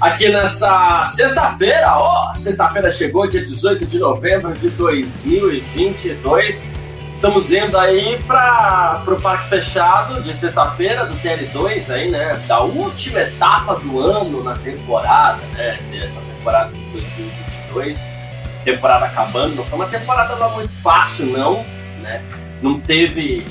aqui nessa sexta-feira. Ó, oh, sexta-feira chegou, dia 18 de novembro de 2022. Estamos indo aí para o Parque Fechado de sexta-feira do TL2 aí, né? Da última etapa do ano na temporada, né? Essa temporada de 2022, temporada acabando. Não foi uma temporada lá muito fácil, não, né? Não teve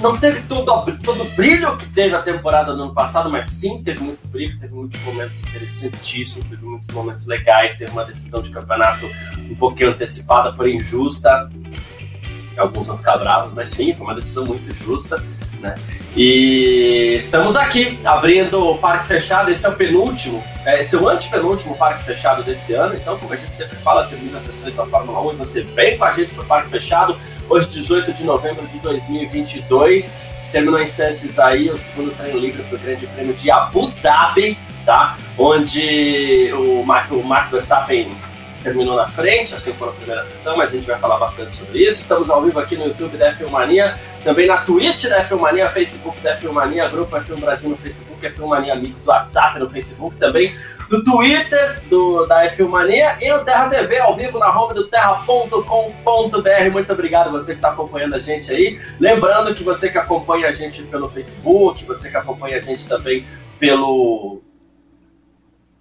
não teve todo, todo o brilho que teve a temporada do ano passado, mas sim teve muito brilho, teve muitos momentos interessantíssimos, teve muitos momentos legais, teve uma decisão de campeonato um pouquinho antecipada, porém justa. Alguns vão ficar bravos, mas sim, foi uma decisão muito justa. Né? E estamos aqui, abrindo o Parque Fechado, esse é o penúltimo, é, esse é o antepenúltimo Parque Fechado desse ano, então, como a gente sempre fala, termina as sessões da Fórmula 1 e você vem com a gente para o Parque Fechado, hoje 18 de novembro de 2022, terminou instantes aí o segundo treino livre para o Grande Prêmio de Abu Dhabi, tá? onde o, o Max Verstappen terminou na frente, assim como a primeira sessão, mas a gente vai falar bastante sobre isso. Estamos ao vivo aqui no YouTube da F1 Mania, também na Twitch da F1 Mania, Facebook da F1 Mania, Grupo F1 Brasil no Facebook, F1 Mania Amigos do WhatsApp no Facebook, também no Twitter do, da F1 Mania e no Terra TV, ao vivo na home do terra.com.br. Muito obrigado você que está acompanhando a gente aí. Lembrando que você que acompanha a gente pelo Facebook, você que acompanha a gente também pelo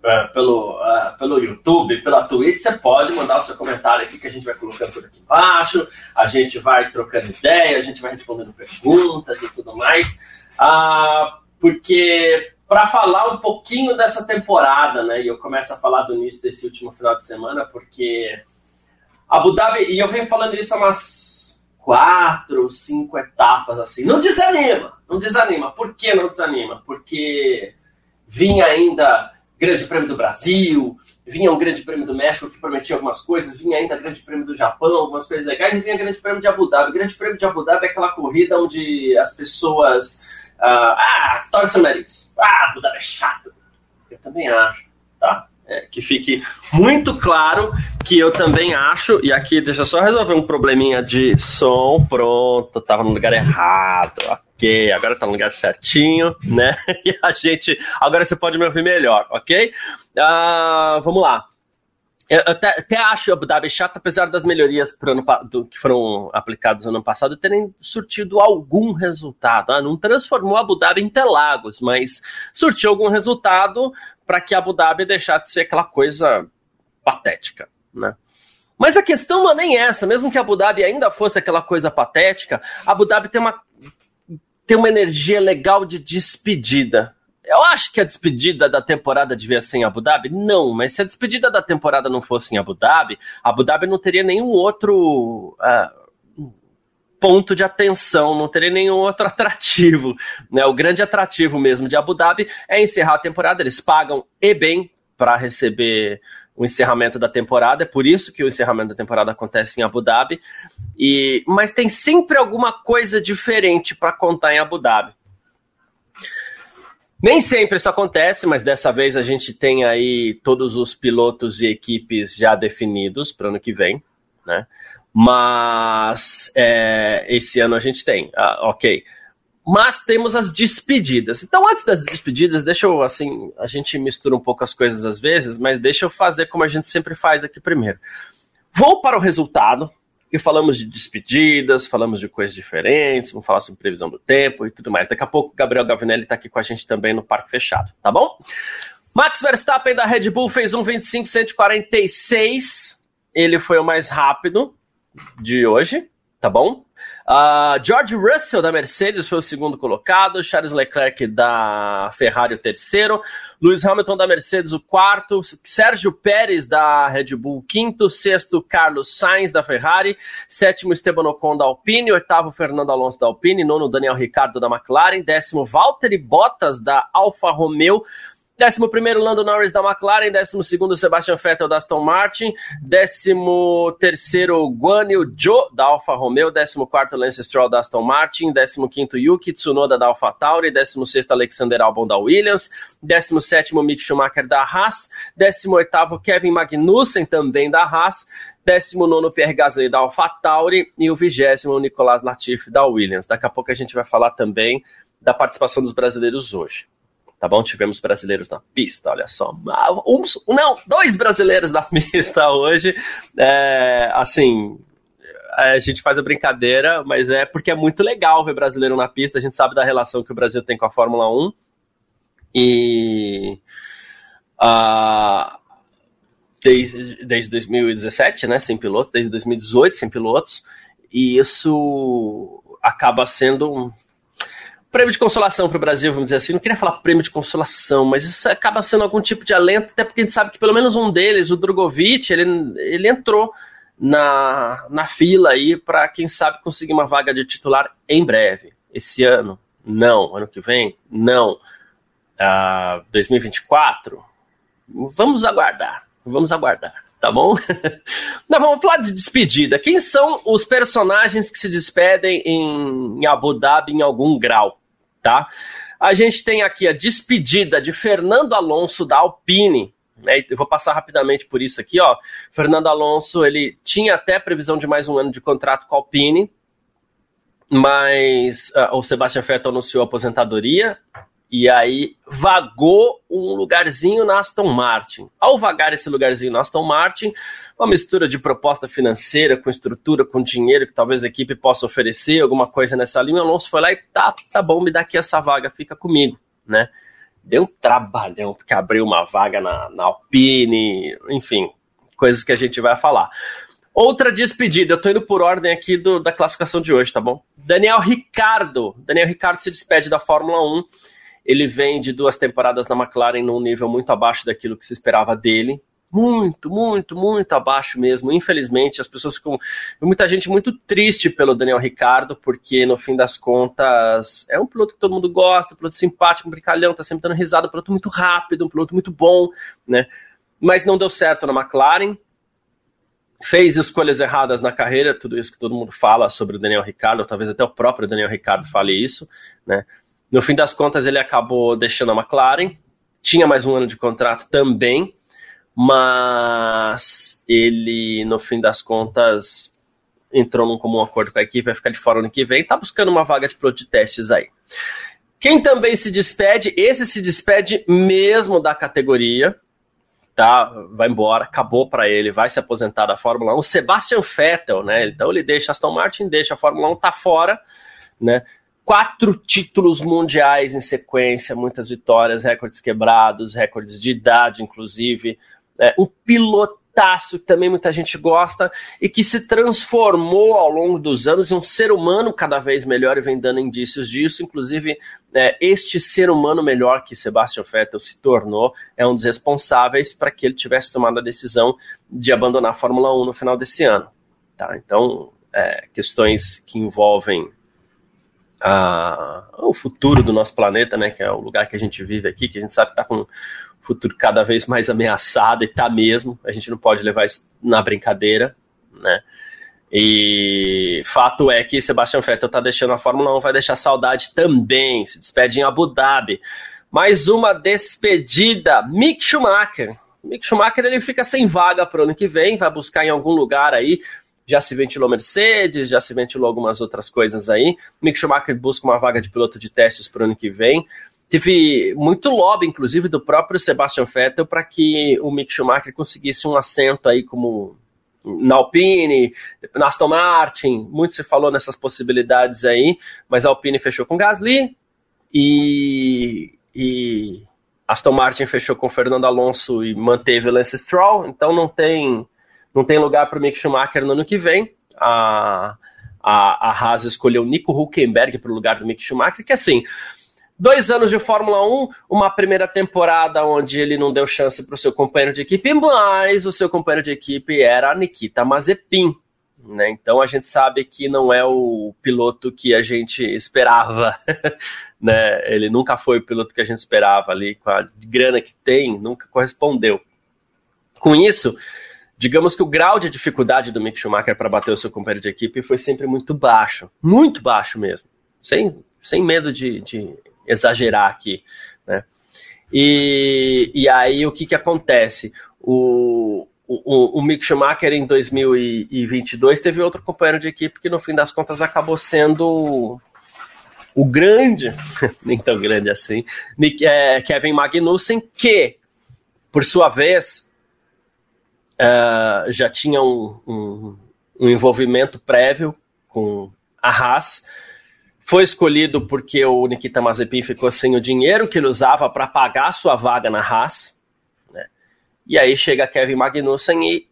uh, pelo, uh, pelo YouTube, pela Twitch, você pode mandar o seu comentário aqui que a gente vai colocando por aqui embaixo, a gente vai trocando ideia, a gente vai respondendo perguntas e tudo mais. Uh, porque para falar um pouquinho dessa temporada, né? E eu começo a falar do início desse último final de semana, porque Abu Dhabi, e eu venho falando isso há umas quatro, cinco etapas assim. Não desanima, não desanima. Por que não desanima? Porque vinha ainda Grande Prêmio do Brasil, vinha o Grande Prêmio do México que prometia algumas coisas, vinha ainda o Grande Prêmio do Japão, algumas coisas legais, e vinha Grande Prêmio de Abu Dhabi. O Grande Prêmio de Abu Dhabi é aquela corrida onde as pessoas. Uh, ah, torcem o nariz. Ah, Abu Dhabi é chato. Eu também acho, tá? É, que fique muito claro que eu também acho, e aqui deixa eu só resolver um probleminha de som, pronto, tava no lugar errado, ok, agora tá no lugar certinho, né? E a gente, agora você pode me ouvir melhor, ok? Uh, vamos lá. Eu até, até acho Abu Dhabi chato, apesar das melhorias ano, do, que foram aplicadas no ano passado terem surtido algum resultado. Ah, não transformou Abu Dhabi em Interlagos, mas surtiu algum resultado para que Abu Dhabi deixasse de ser aquela coisa patética, né? Mas a questão não é nem essa, mesmo que Abu Dhabi ainda fosse aquela coisa patética, Abu Dhabi tem uma, tem uma energia legal de despedida. Eu acho que a despedida da temporada devia ser em Abu Dhabi? Não, mas se a despedida da temporada não fosse em Abu Dhabi, Abu Dhabi não teria nenhum outro. Uh, ponto de atenção, não teria nenhum outro atrativo. Né? O grande atrativo mesmo de Abu Dhabi é encerrar a temporada. Eles pagam e bem para receber o encerramento da temporada, é por isso que o encerramento da temporada acontece em Abu Dhabi. E, mas tem sempre alguma coisa diferente para contar em Abu Dhabi. Nem sempre isso acontece, mas dessa vez a gente tem aí todos os pilotos e equipes já definidos para o ano que vem, né? Mas é, esse ano a gente tem, ah, ok. Mas temos as despedidas. Então, antes das despedidas, deixa eu, assim, a gente mistura um pouco as coisas às vezes, mas deixa eu fazer como a gente sempre faz aqui primeiro. Vou para o resultado, e falamos de despedidas, falamos de coisas diferentes, vamos falar sobre previsão do tempo e tudo mais. Daqui a pouco o Gabriel Gavinelli está aqui com a gente também no Parque Fechado, tá bom? Max Verstappen da Red Bull fez um 25.146. Ele foi o mais rápido, de hoje, tá bom? Uh, George Russell da Mercedes foi o segundo colocado, Charles Leclerc da Ferrari o terceiro, Lewis Hamilton da Mercedes o quarto, Sérgio Pérez da Red Bull quinto, sexto Carlos Sainz da Ferrari, sétimo Esteban Ocon da Alpine, oitavo Fernando Alonso da Alpine, nono Daniel Ricciardo da McLaren, décimo Valtteri Bottas da Alfa Romeo, Décimo primeiro, Lando Norris da McLaren. Décimo segundo, Sebastian Vettel da Aston Martin. Décimo terceiro, Guan Yu Zhou da Alfa Romeo. Décimo quarto, Lance Stroll da Aston Martin. Décimo quinto, Yuki Tsunoda da Alfa Tauri. Décimo sexto, Alexander Albon da Williams. Décimo sétimo, Mick Schumacher da Haas. Décimo oitavo, Kevin Magnussen também da Haas. 19 Pierre Gasly da AlphaTauri e o vigésimo Nicolas Latifi da Williams. Daqui a pouco a gente vai falar também da participação dos brasileiros hoje. Tá bom? Tivemos brasileiros na pista, olha só. Um, não, dois brasileiros na pista hoje. É, assim, a gente faz a brincadeira, mas é porque é muito legal ver brasileiro na pista. A gente sabe da relação que o Brasil tem com a Fórmula 1. E. Uh, desde, desde 2017, né, sem pilotos, desde 2018 sem pilotos, e isso acaba sendo um prêmio de consolação para o Brasil, vamos dizer assim. Não queria falar prêmio de consolação, mas isso acaba sendo algum tipo de alento, até porque a gente sabe que pelo menos um deles, o Drogovic, ele, ele entrou na, na fila aí para, quem sabe, conseguir uma vaga de titular em breve. Esse ano, não. Ano que vem, não. Uh, ah, 2024, vamos aguardar. Vamos aguardar, tá bom? Nós vamos falar de despedida. Quem são os personagens que se despedem em Abu Dhabi em algum grau, tá? A gente tem aqui a despedida de Fernando Alonso da Alpine, né? Eu vou passar rapidamente por isso aqui, ó. Fernando Alonso, ele tinha até previsão de mais um ano de contrato com a Alpine, mas uh, o Sebastian Vettel anunciou a aposentadoria e aí vagou um lugarzinho na Aston Martin. Ao vagar esse lugarzinho na Aston Martin, uma mistura de proposta financeira com estrutura, com dinheiro que talvez a equipe possa oferecer, alguma coisa nessa linha, o Alonso foi lá e tá, tá bom, me dá aqui essa vaga, fica comigo, né? Deu um trabalhão, porque abriu uma vaga na, na Alpine, enfim, coisas que a gente vai falar. Outra despedida, eu tô indo por ordem aqui do, da classificação de hoje, tá bom? Daniel Ricardo. Daniel Ricardo se despede da Fórmula 1 ele vem de duas temporadas na McLaren num nível muito abaixo daquilo que se esperava dele. Muito, muito, muito abaixo mesmo. Infelizmente, as pessoas ficam. Muita gente muito triste pelo Daniel Ricardo, porque no fim das contas é um piloto que todo mundo gosta, piloto simpático, um brincalhão, tá sempre dando risada, um piloto muito rápido, um piloto muito bom, né? Mas não deu certo na McLaren, fez escolhas erradas na carreira, tudo isso que todo mundo fala sobre o Daniel Ricardo, talvez até o próprio Daniel Ricardo fale isso, né? No fim das contas, ele acabou deixando a McLaren, tinha mais um ano de contrato também, mas ele, no fim das contas, entrou num comum acordo com a equipe, vai ficar de fora no que vem, tá buscando uma vaga de piloto de testes aí. Quem também se despede, esse se despede mesmo da categoria, tá? Vai embora, acabou para ele, vai se aposentar da Fórmula 1. Sebastian Vettel, né? Então ele deixa Aston Martin, deixa a Fórmula 1, tá fora, né? Quatro títulos mundiais em sequência, muitas vitórias, recordes quebrados, recordes de idade, inclusive. É, um pilotaço que também muita gente gosta e que se transformou ao longo dos anos em um ser humano cada vez melhor e vem dando indícios disso. Inclusive, é, este ser humano melhor que Sebastian Vettel se tornou é um dos responsáveis para que ele tivesse tomado a decisão de abandonar a Fórmula 1 no final desse ano. Tá? Então, é, questões que envolvem a, o futuro do nosso planeta, né, que é o lugar que a gente vive aqui, que a gente sabe que está com um futuro cada vez mais ameaçado e está mesmo. A gente não pode levar isso na brincadeira, né? E fato é que Sebastian Vettel está deixando a Fórmula 1, vai deixar saudade também. Se despede em Abu Dhabi. Mais uma despedida. Mick Schumacher. Mick Schumacher ele fica sem vaga para o ano que vem, vai buscar em algum lugar aí já se ventilou Mercedes, já se ventilou algumas outras coisas aí. Mick Schumacher busca uma vaga de piloto de testes para o ano que vem. Teve muito lobby, inclusive, do próprio Sebastian Vettel para que o Mick Schumacher conseguisse um assento aí como na Alpine, na Aston Martin, muito se falou nessas possibilidades aí, mas a Alpine fechou com Gasly e, e Aston Martin fechou com Fernando Alonso e manteve Lance Stroll, então não tem não tem lugar para o Mick Schumacher no ano que vem. A, a, a Haas escolheu Nico Huckenberg para o lugar do Mick Schumacher, que assim, dois anos de Fórmula 1, uma primeira temporada onde ele não deu chance para o seu companheiro de equipe, mas o seu companheiro de equipe era a Nikita Mazepin. né? Então a gente sabe que não é o piloto que a gente esperava, né? Ele nunca foi o piloto que a gente esperava ali, com a grana que tem, nunca correspondeu. Com isso, digamos que o grau de dificuldade do Mick Schumacher para bater o seu companheiro de equipe foi sempre muito baixo, muito baixo mesmo, sem, sem medo de, de exagerar aqui, né? E, e aí o que, que acontece? O, o, o Mick Schumacher em 2022 teve outro companheiro de equipe que no fim das contas acabou sendo o grande, nem tão grande assim, é, Kevin Magnussen, que por sua vez uh, já tinha um, um, um envolvimento prévio com a Haas, foi escolhido porque o Nikita Mazepin ficou sem o dinheiro que ele usava para pagar sua vaga na Haas. Né? E aí chega Kevin Magnussen e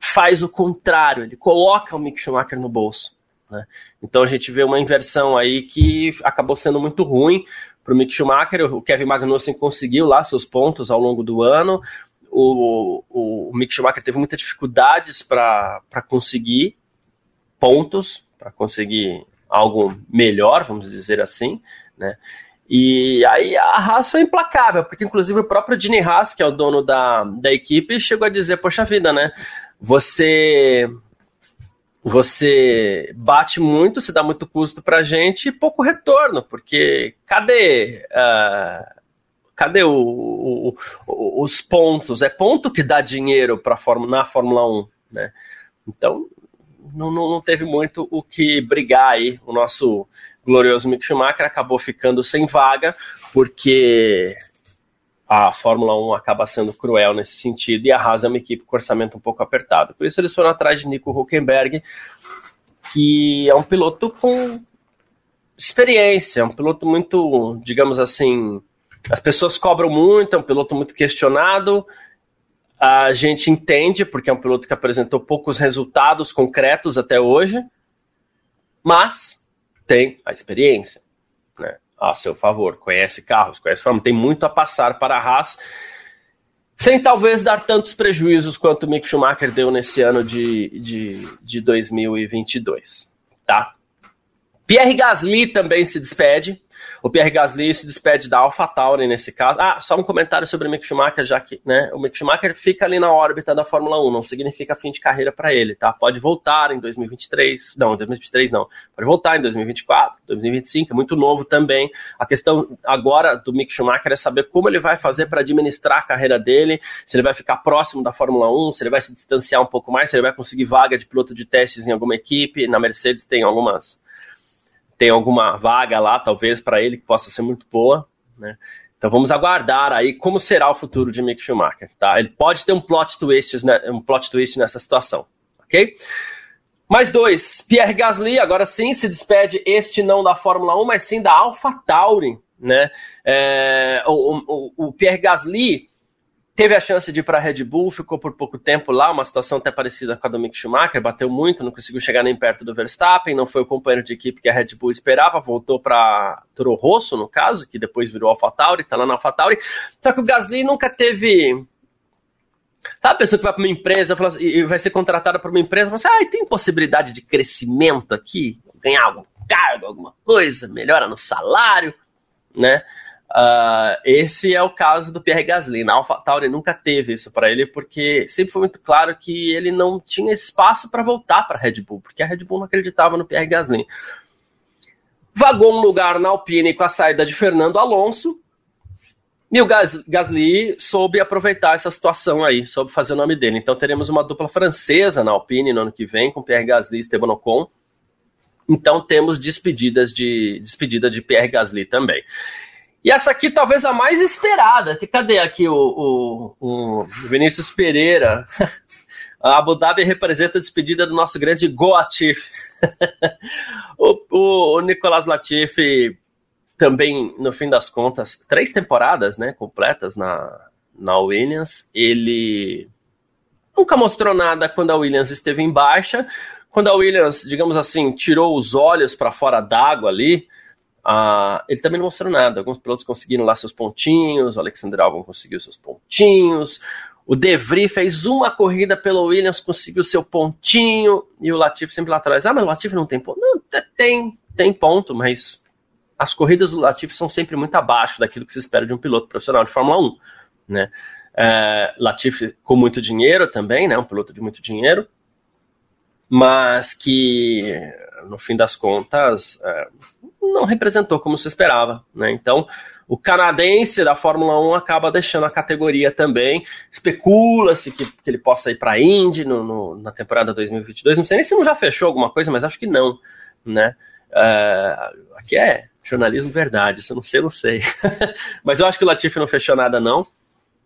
faz o contrário, ele coloca o Mick Schumacher no bolso. Né? Então a gente vê uma inversão aí que acabou sendo muito ruim para o Mick Schumacher. O Kevin Magnussen conseguiu lá seus pontos ao longo do ano. O, o, Mick Schumacher teve muitas dificuldades para conseguir pontos, para conseguir algo melhor, vamos dizer assim, né? E aí a Haas foi implacável, porque inclusive o próprio Dini Haas, que é o dono da, da equipe, chegou a dizer, poxa vida, né? Você você bate muito, se dá muito custo para a gente e pouco retorno, porque cadê uh, cadê o, o, o, os pontos? É ponto que dá dinheiro para na Fórmula 1, né? Então não, não, teve muito o que brigar aí. O nosso glorioso Mick Schumacher acabou ficando sem vaga, porque a Fórmula 1 acaba sendo cruel nesse sentido e a Haas é uma equipe com orçamento um pouco apertado. Por isso eles foram atrás de Nico Huckenberg, que é um piloto com experiência, é um piloto muito, digamos assim, as pessoas cobram muito, é um piloto muito questionado, a gente entende, porque é um piloto que apresentou poucos resultados concretos até hoje, mas tem a experiência né, a seu favor, conhece carros, conhece forma, tem muito a passar para a Haas, sem talvez dar tantos prejuízos quanto o Mick Schumacher deu nesse ano de, de, de 2022. Tá? Pierre Gasly também se despede. O Pierre Gasly se despede da AlphaTauri nesse caso. Ah, só um comentário sobre o Mick Schumacher, já que né, o Mick Schumacher fica ali na órbita da Fórmula 1, não significa fim de carreira para ele, tá? Pode voltar em 2023, não, 2023 não. Pode voltar em 2024, 2025, é muito novo também. A questão agora do Mick Schumacher é saber como ele vai fazer para administrar a carreira dele, se ele vai ficar próximo da Fórmula 1, se ele vai se distanciar um pouco mais, se ele vai conseguir vaga de piloto de testes em alguma equipe. Na Mercedes tem algumas tem alguma vaga lá, talvez, para ele que possa ser muito boa, né? Então vamos aguardar aí como será o futuro de Mick Schumacher, tá? Ele pode ter um plot twist, né, um plot twist nessa situação, ok? Mais dois, Pierre Gasly, agora sim, se despede este não da Fórmula 1, mas sim da AlphaTauri, né? É, o, o, o Pierre Gasly Teve a chance de ir para a Red Bull, ficou por pouco tempo lá, uma situação até parecida com a do Mick Schumacher, bateu muito, não conseguiu chegar nem perto do Verstappen, não foi o companheiro de equipe que a Red Bull esperava, voltou para Toro Rosso, no caso, que depois virou AlphaTauri, está lá na AlphaTauri. Só que o Gasly nunca teve Sabe a pessoa que vai para uma empresa e vai ser contratada por uma empresa e fala assim, ah, tem possibilidade de crescimento aqui? Ganhar algum cargo, alguma coisa, melhora no salário, né? Uh, esse é o caso do Pierre Gasly. Na AlphaTauri nunca teve isso para ele, porque sempre foi muito claro que ele não tinha espaço para voltar para a Red Bull, porque a Red Bull não acreditava no Pierre Gasly. Vagou um lugar na Alpine com a saída de Fernando Alonso, e o Gasly soube aproveitar essa situação aí, soube fazer o nome dele. Então teremos uma dupla francesa na Alpine no ano que vem, com Pierre Gasly e Esteban Ocon. Então temos despedidas de despedida de Pierre Gasly também. E essa aqui talvez a mais esperada. Que cadê aqui o, o, o Vinícius Pereira? A Abu Dhabi representa a despedida do nosso grande Goatif. o, o, o Nicolas Latifi também, no fim das contas, três temporadas né, completas na, na Williams. Ele nunca mostrou nada quando a Williams esteve em baixa. Quando a Williams, digamos assim, tirou os olhos para fora d'água ali, ah, ele também não mostrou nada. Alguns pilotos conseguiram lá seus pontinhos, o Alexander Albon conseguiu seus pontinhos, O De Vries fez uma corrida pelo Williams, conseguiu seu pontinho, e o Latifi sempre lá atrás. Ah, mas o Latifi não tem ponto. Não, tem, tem ponto, mas as corridas do Latifi são sempre muito abaixo daquilo que se espera de um piloto profissional de Fórmula 1, né? É, Latifi com muito dinheiro também, né? Um piloto de muito dinheiro, mas que no fim das contas é, não representou como se esperava, né? Então o canadense da Fórmula 1 acaba deixando a categoria também. Especula-se que, que, ele possa ir para a Indy no, no, na temporada 2022. Não sei nem se não já fechou alguma coisa, mas acho que não, né? Uh, aqui é jornalismo verdade, isso eu não sei, eu não sei. mas eu acho que o Latifi não fechou nada, não.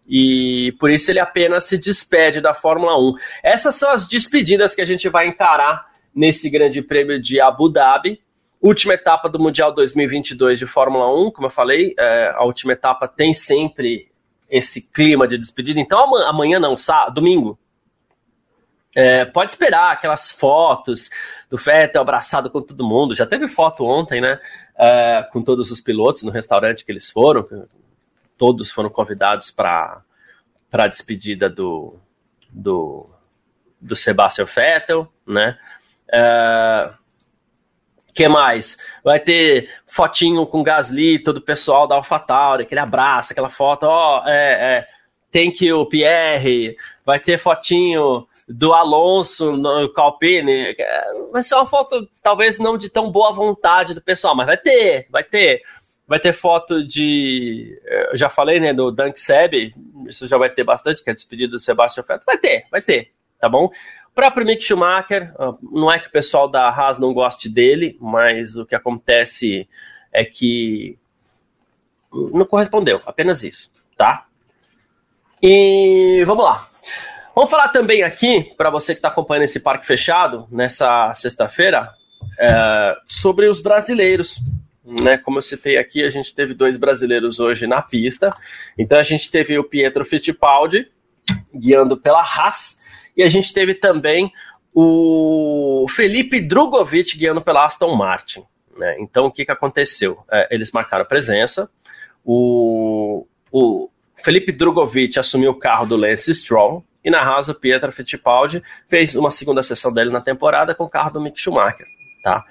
E por isso ele apenas se despede da Fórmula 1. Essas são as despedidas que a gente vai encarar nesse grande prêmio de Abu Dhabi. Última etapa do Mundial 2022 de Fórmula 1, como eu falei, é, a última etapa tem sempre esse clima de despedida. Então amanhã, não, sábado, domingo, é, pode esperar aquelas fotos do Vettel abraçado com todo mundo. Já teve foto ontem, né? É, com todos os pilotos no restaurante que eles foram. Todos foram convidados para a despedida do, do, do Sebastian Vettel, né? É, que mais? Vai ter fotinho com Gasly, todo o pessoal da AlphaTauri, aquele abraço, aquela foto, ó, oh, é, é, thank you, Pierre. Vai ter fotinho do Alonso no Calpine. Vai ser uma foto, talvez não de tão boa vontade do pessoal, mas vai ter, vai ter. Vai ter foto de. Eu já falei, né, do Dunk Seb, isso já vai ter bastante, que é a despedida do Sebastian Vettel. Vai ter, vai ter, tá bom? Próprio Mick Schumacher, ah, não é que o pessoal da Haas não goste dele, mas o que acontece é que não correspondeu, apenas isso, tá? E vamos lá. Vamos falar também aqui, para você que está acompanhando esse parque fechado, nessa sexta-feira, é, sobre os brasileiros. Né, como eu citei aqui, a gente teve dois brasileiros hoje na pista. Então a gente teve o Pietro Fittipaldi guiando pela Haas e a gente teve também o Felipe Drogovic guiando pela Aston Martin. Né? Então, o que, que aconteceu? É, eles marcaram presença, o, o Felipe Drogovic assumiu o carro do Lance Stroll, e na Haas o Pietro Fittipaldi fez uma segunda sessão dele na temporada com o carro do Mick Schumacher. Tá?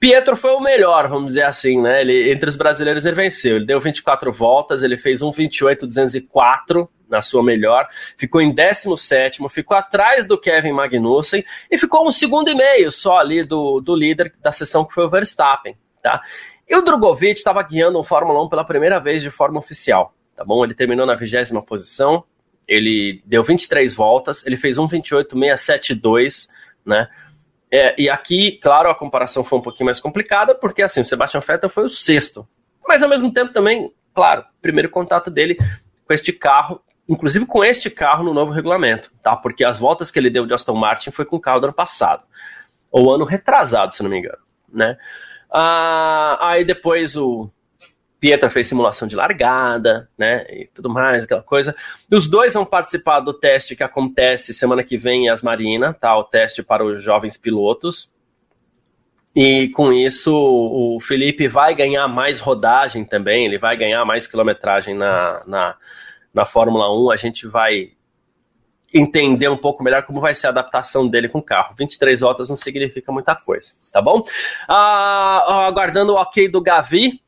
Pietro foi o melhor, vamos dizer assim, né? Ele, entre os brasileiros ele venceu. Ele deu 24 voltas, ele fez um 28.204 na sua melhor, ficou em 17, ficou atrás do Kevin Magnussen e ficou um segundo e meio só ali do, do líder da sessão que foi o Verstappen, tá? E o Drogovic estava guiando o Fórmula 1 pela primeira vez de forma oficial, tá bom? Ele terminou na vigésima posição, ele deu 23 voltas, ele fez um 28.672, né? É, e aqui, claro, a comparação foi um pouquinho mais complicada, porque assim, o Sebastian Vettel foi o sexto. Mas ao mesmo tempo também, claro, primeiro contato dele com este carro inclusive com este carro no novo regulamento, tá? Porque as voltas que ele deu de Aston Martin foi com o carro do ano passado, ou ano retrasado, se não me engano, né? Ah, aí depois o Pietra fez simulação de largada, né? E tudo mais, aquela coisa. Os dois vão participar do teste que acontece semana que vem em Asmarina, tá? O teste para os jovens pilotos. E com isso, o Felipe vai ganhar mais rodagem também, ele vai ganhar mais quilometragem na, na na Fórmula 1, a gente vai entender um pouco melhor como vai ser a adaptação dele com o carro. 23 voltas não significa muita coisa, tá bom? Ah, aguardando o ok do Gavi,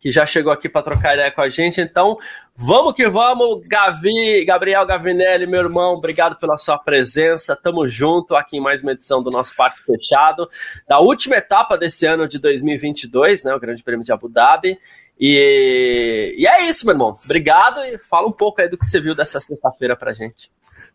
que já chegou aqui para trocar ideia com a gente, então vamos que vamos, Gavi, Gabriel Gavinelli, meu irmão, obrigado pela sua presença, tamo junto aqui em mais uma edição do nosso Parque Fechado, da última etapa desse ano de 2022, né, o Grande Prêmio de Abu Dhabi, e, e é isso, meu irmão. Obrigado e fala um pouco aí do que você viu dessa sexta-feira pra gente.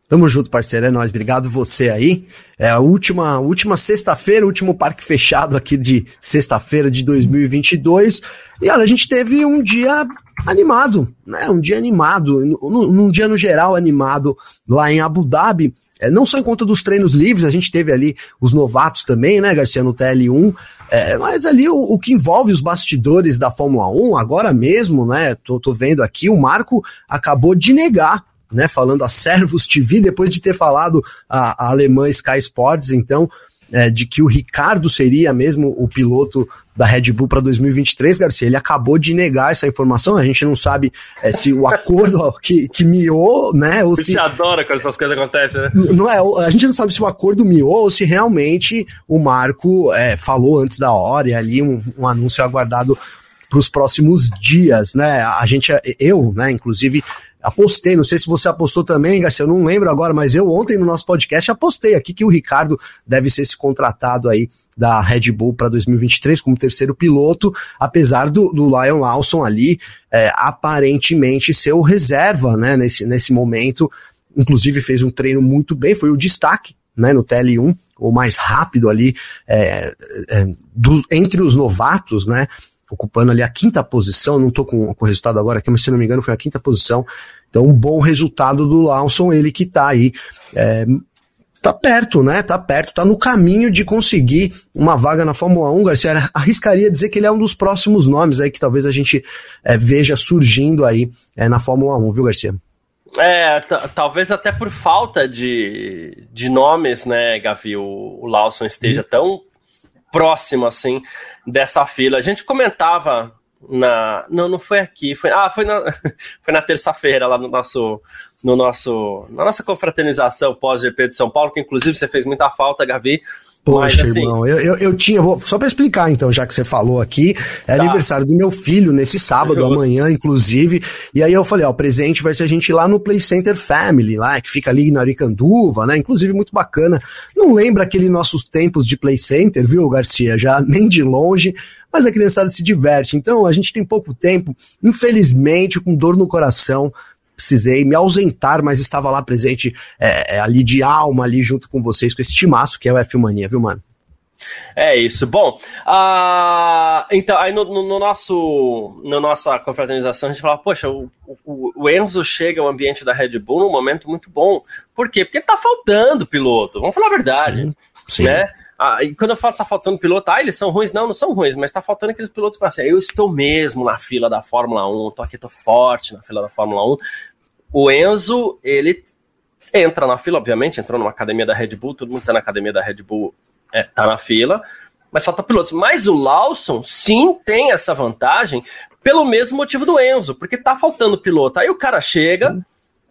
Tamo junto, parceiro. É nóis. Obrigado você aí. É a última, última sexta-feira, último parque fechado aqui de sexta-feira de 2022. E olha, a gente teve um dia animado, né? Um dia animado, num, dia no geral animado lá em Abu Dhabi. É, não só em conta dos treinos livres, a gente teve ali os novatos também, né, Garcia, no TL1, é, mas ali o, o, que envolve os bastidores da Fórmula 1, agora mesmo, né, tô, tô vendo aqui, o Marco acabou de negar, né, falando a Servus TV, depois de ter falado a, a alemã Sky Sports, então, é, de que o Ricardo seria mesmo o piloto da Red Bull para 2023, Garcia, ele acabou de negar essa informação. A gente não sabe é, se o acordo que, que miou, né? Ou se. adora quando essas coisas acontecem, né? Não é, a gente não sabe se o acordo miou ou se realmente o Marco é, falou antes da hora e ali um, um anúncio aguardado para os próximos dias, né? A gente, eu, né, inclusive, apostei, não sei se você apostou também, Garcia, eu não lembro agora, mas eu ontem no nosso podcast apostei aqui que o Ricardo deve ser esse contratado aí da Red Bull para 2023 como terceiro piloto, apesar do, do Lion Lawson ali é, aparentemente ser o reserva, né, nesse, nesse momento, inclusive fez um treino muito bem, foi o destaque, né, no TL1, o mais rápido ali é, é, do, entre os novatos, né, ocupando ali a quinta posição, não estou com, com o resultado agora aqui, mas se não me engano foi a quinta posição, então um bom resultado do Lawson, ele que está aí é, tá perto, né? Tá perto, tá no caminho de conseguir uma vaga na Fórmula 1, Garcia. Arriscaria dizer que ele é um dos próximos nomes aí que talvez a gente é, veja surgindo aí é, na Fórmula 1, viu, Garcia? É, talvez até por falta de, de nomes, né, Gavi, o, o Lawson esteja hum. tão próximo assim dessa fila. A gente comentava na. Não, não foi aqui. Foi, ah, foi na, foi na terça-feira lá no nosso no nosso, na nossa confraternização pós-GP de São Paulo, que inclusive você fez muita falta, Gavi. Poxa, assim, irmão, eu, eu, eu, tinha, vou, só para explicar então, já que você falou aqui, é tá. aniversário do meu filho nesse sábado, Justo. amanhã, inclusive, e aí eu falei, ó, o presente vai ser a gente ir lá no Play Center Family, lá, que fica ali na Aricanduva, né, inclusive muito bacana, não lembra aquele nossos tempos de Play Center, viu, Garcia, já nem de longe, mas a criançada se diverte, então a gente tem pouco tempo, infelizmente, com dor no coração, precisei me ausentar, mas estava lá presente é, é, ali de alma, ali junto com vocês, com esse timaço que é o F Mania, viu, mano? É isso. Bom, uh, então aí no, no, no, nosso no nossa confraternização a gente fala, poxa, o, o, o, Enzo chega ao ambiente da Red Bull num momento muito bom. Por quê? Porque tá faltando piloto. Vamos falar a verdade, sim, sim. né? Ah, e quando eu falo tá faltando piloto, ah, eles são ruins. Não, não são ruins, mas tá faltando aqueles pilotos que assim, eu estou mesmo na fila da Fórmula 1, tô aqui, tô forte na fila da Fórmula 1. O Enzo, ele entra na fila, obviamente, entrou numa academia da Red Bull, todo mundo tá na academia da Red Bull, é, tá na fila, mas falta pilotos. Mas o Lawson, sim, tem essa vantagem pelo mesmo motivo do Enzo, porque tá faltando piloto. Aí o cara chega.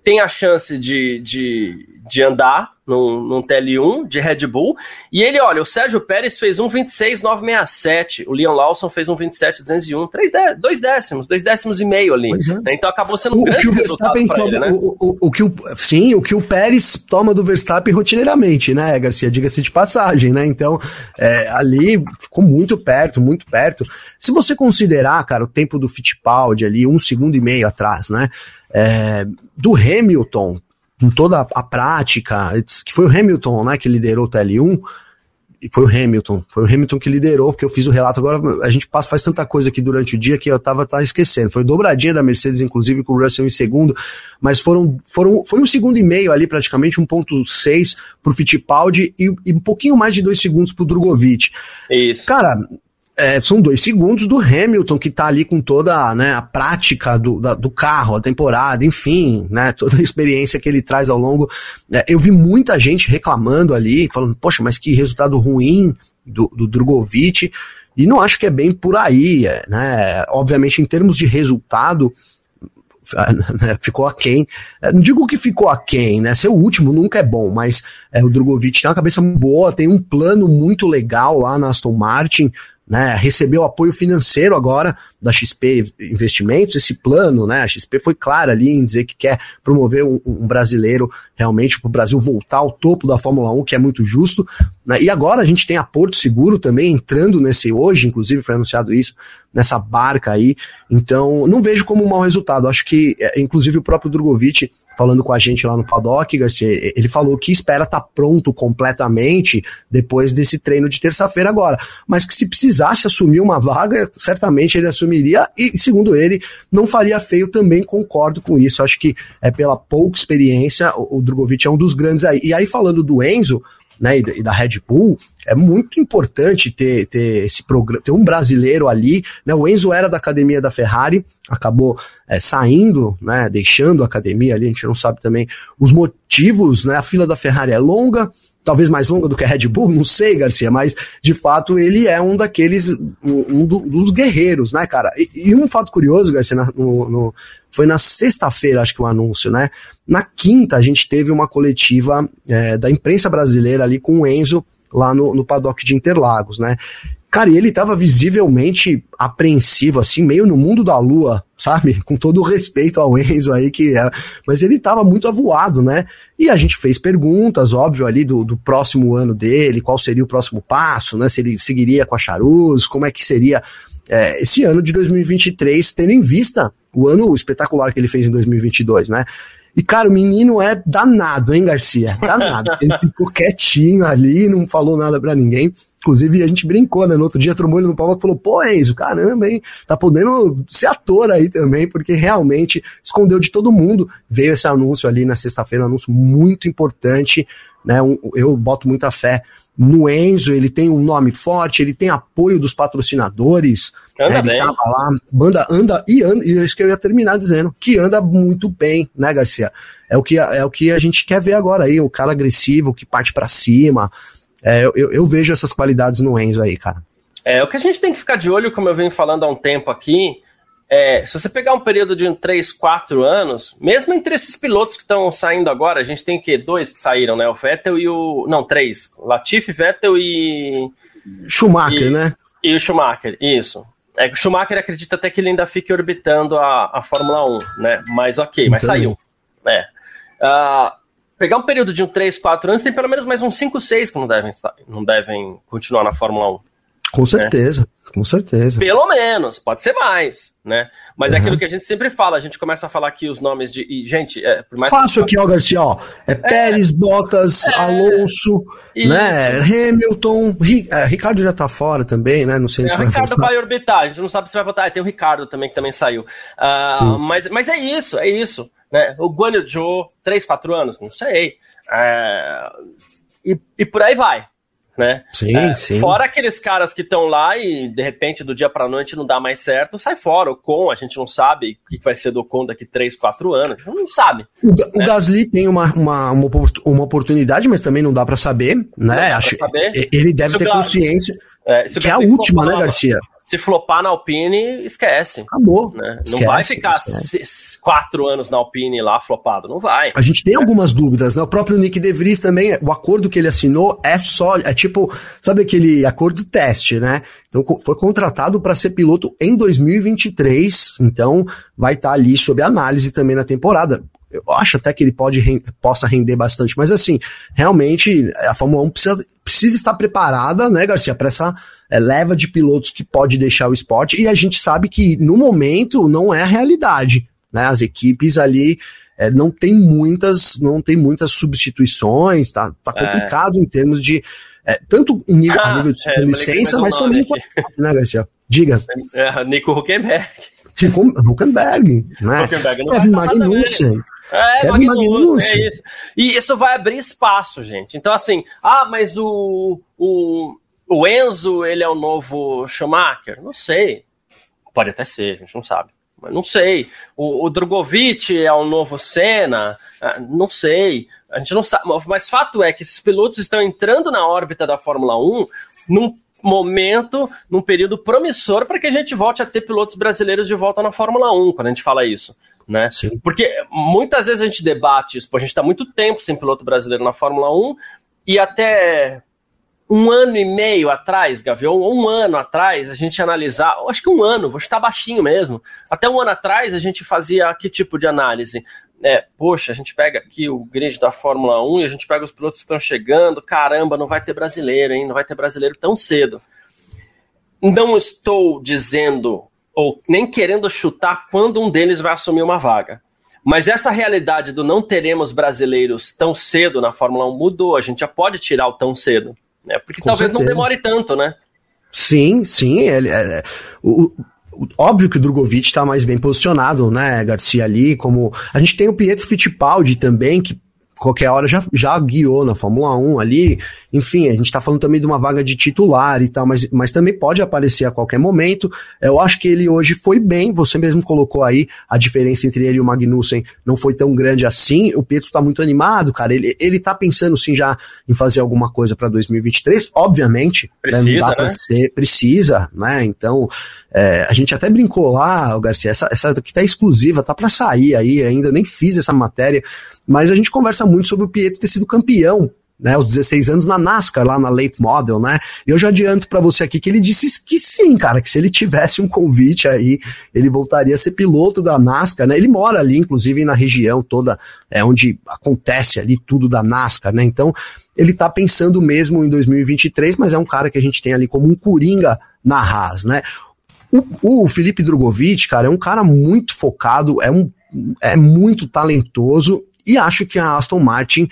Tem a chance de, de, de andar num, num TL1 de Red Bull. E ele, olha, o Sérgio Pérez fez um 26,967, o Leon Lawson fez um 27,201, três de, dois décimos, dois décimos e meio ali. É. Né? Então acabou sendo um o, grande que o Verstappen toma, ele, né? o, o, o, que o, sim, o que o Pérez toma do Verstappen rotineiramente, né, Garcia? Diga-se de passagem, né? Então, é, ali ficou muito perto, muito perto. Se você considerar, cara, o tempo do Fittipaldi ali, um segundo e meio atrás, né? É, do Hamilton, com toda a, prática, que foi o Hamilton, né, que liderou o TL1, e foi o Hamilton, foi o Hamilton que liderou, porque eu fiz o relato agora, a gente passa, faz tanta coisa aqui durante o dia que eu tava, tava esquecendo, foi dobradinha da Mercedes, inclusive, com o Russell em segundo, mas foram, foram foi um segundo e meio ali, praticamente, 1.6 pro Fittipaldi e, e um pouquinho mais de dois segundos pro Drogovic. Isso. Cara, é, são dois segundos do Hamilton, que tá ali com toda né, a prática do, da, do carro, a temporada, enfim, né, toda a experiência que ele traz ao longo. É, eu vi muita gente reclamando ali, falando, poxa, mas que resultado ruim do, do Drogovic, e não acho que é bem por aí, é, né? Obviamente, em termos de resultado, né, ficou aquém. É, não digo que ficou aquém, né? Ser o último nunca é bom, mas é, o Drogovic tem uma cabeça boa, tem um plano muito legal lá na Aston Martin, né, recebeu apoio financeiro agora da XP Investimentos, esse plano, né, a XP foi clara ali em dizer que quer promover um, um brasileiro realmente para o Brasil voltar ao topo da Fórmula 1, que é muito justo, né, e agora a gente tem a Porto Seguro também entrando nesse hoje, inclusive foi anunciado isso, nessa barca aí, então não vejo como um mau resultado, acho que é, inclusive o próprio Drogovic falando com a gente lá no paddock, Garcia, ele falou que espera estar tá pronto completamente depois desse treino de terça-feira agora, mas que se precisasse assumir uma vaga, certamente ele assumiria e, segundo ele, não faria feio também, concordo com isso, acho que é pela pouca experiência, o, o Drogovic é um dos grandes aí. E aí falando do Enzo, né, e da Red Bull, é muito importante ter, ter esse programa, ter um brasileiro ali, né? O Enzo era da academia da Ferrari, acabou é, saindo, né? Deixando a academia ali, a gente não sabe também os motivos, né? A fila da Ferrari é longa, talvez mais longa do que a Red Bull, não sei, Garcia, mas de fato ele é um daqueles, um, um dos guerreiros, né, cara? E, e, um fato curioso, Garcia, no, no foi na sexta-feira, acho que o um anúncio, né? Na quinta, a gente teve uma coletiva é, da imprensa brasileira ali com o Enzo lá no, no paddock de Interlagos, né? Cara, e ele tava visivelmente apreensivo, assim, meio no mundo da lua, sabe? Com todo o respeito ao Enzo aí, que é. Mas ele tava muito avoado, né? E a gente fez perguntas, óbvio, ali do, do próximo ano dele, qual seria o próximo passo, né? Se ele seguiria com a Charuz, como é que seria é, esse ano de 2023, tendo em vista o ano espetacular que ele fez em 2022, né? E, cara, o menino é danado, hein, Garcia? Danado. Ele ficou quietinho ali, não falou nada para ninguém. Inclusive, a gente brincou, né? No outro dia, trombou ele no palco e falou: pô, Enzo, caramba, hein? Tá podendo ser ator aí também, porque realmente escondeu de todo mundo. Veio esse anúncio ali na sexta-feira, um anúncio muito importante, né? Eu boto muita fé no Enzo, ele tem um nome forte, ele tem apoio dos patrocinadores. Anda né, ele tava lá, banda anda e anda, e isso que eu ia terminar dizendo, que anda muito bem, né, Garcia? É o que, é o que a gente quer ver agora aí, o cara agressivo, que parte para cima. É, eu, eu vejo essas qualidades no Enzo aí, cara. É, o que a gente tem que ficar de olho, como eu venho falando há um tempo aqui, é, se você pegar um período de 3, 4 anos, mesmo entre esses pilotos que estão saindo agora, a gente tem que dois que saíram, né? O Vettel e o. Não, três. Latifi, Vettel e. Schumacher, e, né? E o Schumacher, isso. É que o Schumacher acredita até que ele ainda fique orbitando a, a Fórmula 1, né? Mas ok, mas saiu. É. Uh, pegar um período de um 3, 4 anos, tem pelo menos mais uns 5, 6 que não devem, não devem continuar na Fórmula 1. Com né? certeza, né? com certeza. Pelo menos, pode ser mais, né? Mas uhum. é aquilo que a gente sempre fala, a gente começa a falar aqui os nomes de. E, gente, é, por mais Fácil aqui, ó, Garcia, ó. É, é Pérez, Bottas, é, Alonso, isso. né? Hamilton, é, Ricardo já tá fora também, né? Não sei é, se o vai Ricardo vai orbitar, a gente não sabe se vai votar. Ah, tem o Ricardo também que também saiu. Uh, mas, mas é isso, é isso. Né? O Guan Yu Zhou, 3, 4 anos, não sei. É, e, e por aí vai né? Sim, é, sim. Fora aqueles caras que estão lá e de repente do dia para noite não dá mais certo, sai fora. O Com, a gente não sabe o que vai ser do Com daqui 3, 4 anos, a gente não sabe. O, né? o Gasly tem uma, uma, uma, oportunidade, mas também não dá para saber, né? Acho, saber. Ele deve ter consciência. É, que é a última, né, Garcia? Se flopar na Alpine, esquece. Acabou. Né? Esquece, não vai ficar quatro anos na Alpine lá flopado, não vai. A gente tem algumas dúvidas, né? O próprio Nick De Vries também, o acordo que ele assinou é só, é tipo, sabe aquele acordo teste, né? Então foi contratado para ser piloto em 2023, então vai estar tá ali sob análise também na temporada eu acho até que ele pode possa render bastante, mas assim, realmente a Fórmula 1 precisa, precisa estar preparada, né, Garcia, para essa é, leva de pilotos que pode deixar o esporte, e a gente sabe que no momento não é a realidade, né? As equipes ali é, não tem muitas, não tem muitas substituições, tá, tá é. complicado em termos de é, tanto em nível, ah, a nível de licença, mas também né, Garcia? Diga. É, Nico Huckenberg. Huckenberg, né? Huckenberg Kevin Magnussen. É, Kevin Magnussen. É isso. E isso vai abrir espaço, gente. Então, assim, ah, mas o, o, o Enzo, ele é o novo Schumacher? Não sei. Pode até ser, a gente não sabe. Mas não sei. O, o Drogovic é o novo Senna? Ah, não sei. A gente não sabe. Mas fato é que esses pilotos estão entrando na órbita da Fórmula 1 num momento, num período promissor para que a gente volte a ter pilotos brasileiros de volta na Fórmula 1, quando a gente fala isso. Né? Sim. Porque muitas vezes a gente debate isso, a gente está muito tempo sem piloto brasileiro na Fórmula 1 e até um ano e meio atrás, Gavião, um ano atrás, a gente analisar, acho que um ano, vou estar baixinho mesmo. Até um ano atrás a gente fazia que tipo de análise? É, poxa, a gente pega aqui o grid da Fórmula 1 e a gente pega os pilotos que estão chegando, caramba, não vai ter brasileiro, hein? Não vai ter brasileiro tão cedo. Não estou dizendo ou nem querendo chutar quando um deles vai assumir uma vaga. Mas essa realidade do não teremos brasileiros tão cedo na Fórmula 1 mudou. A gente já pode tirar o tão cedo. Né? Porque Com talvez certeza. não demore tanto, né? Sim, sim. Ele, é, é, o, o, óbvio que o Drogovic está mais bem posicionado, né, Garcia ali, como... A gente tem o Pietro Fittipaldi também, que qualquer hora já, já guiou na Fórmula 1 ali. Enfim, a gente tá falando também de uma vaga de titular e tal, mas, mas também pode aparecer a qualquer momento. Eu acho que ele hoje foi bem, você mesmo colocou aí a diferença entre ele e o Magnussen não foi tão grande assim. O Pietro tá muito animado, cara. Ele, ele tá pensando sim já em fazer alguma coisa para 2023, obviamente. Precisa, né? Não dá né? ser, precisa, né? Então, é, a gente até brincou lá, Garcia, essa, essa aqui tá exclusiva, tá para sair aí, ainda nem fiz essa matéria, mas a gente conversa muito sobre o Pietro ter sido campeão né, aos 16 anos na NASCAR, lá na Late Model, né? E eu já adianto para você aqui que ele disse que sim, cara, que se ele tivesse um convite aí, ele voltaria a ser piloto da NASCAR, né? Ele mora ali, inclusive, na região toda, é onde acontece ali tudo da NASCAR, né? Então, ele tá pensando mesmo em 2023, mas é um cara que a gente tem ali como um coringa na Haas, né? O, o Felipe Drogovic, cara, é um cara muito focado, é um é muito talentoso e acho que a Aston Martin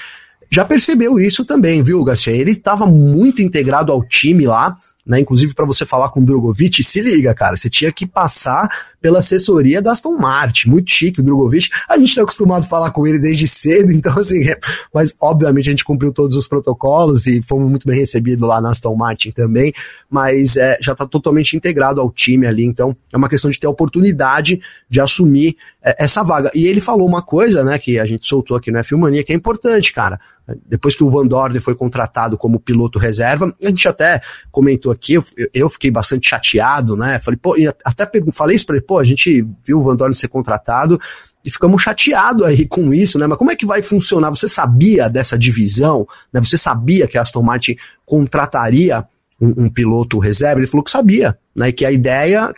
já percebeu isso também, viu, Garcia? Ele estava muito integrado ao time lá, né? Inclusive para você falar com o Drogovic, se liga, cara, você tinha que passar pela assessoria da Aston Martin, muito chique o Drogovic. A gente tá acostumado a falar com ele desde cedo, então assim, é, mas obviamente a gente cumpriu todos os protocolos e fomos muito bem recebidos lá na Aston Martin também, mas é, já tá totalmente integrado ao time ali, então é uma questão de ter a oportunidade de assumir é, essa vaga. E ele falou uma coisa, né, que a gente soltou aqui no F1 Mania, que é importante, cara. Depois que o Van Dorn foi contratado como piloto reserva, a gente até comentou aqui, eu, eu fiquei bastante chateado, né? Falei, pô, até falei isso pra ele, pô, a gente viu o Van Dorn ser contratado e ficamos chateados aí com isso, né? Mas como é que vai funcionar? Você sabia dessa divisão? Né? Você sabia que a Aston Martin contrataria um, um piloto reserva? Ele falou que sabia, né? E que a ideia,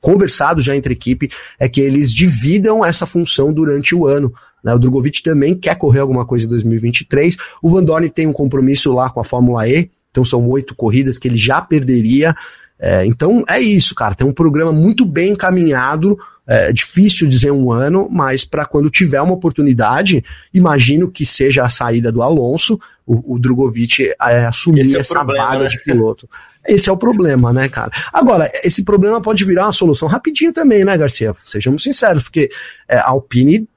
conversado já entre equipe, é que eles dividam essa função durante o ano. Né? O Drogovic também quer correr alguma coisa em 2023. O Van Dorn tem um compromisso lá com a Fórmula E, então são oito corridas que ele já perderia. É, então é isso, cara. Tem um programa muito bem encaminhado. É difícil dizer um ano, mas para quando tiver uma oportunidade, imagino que seja a saída do Alonso, o, o Drogovic é, assumir é essa problema, vaga né? de piloto. Esse é o problema, né, cara? Agora, esse problema pode virar uma solução rapidinho também, né, Garcia? Sejamos sinceros, porque é, a Alpine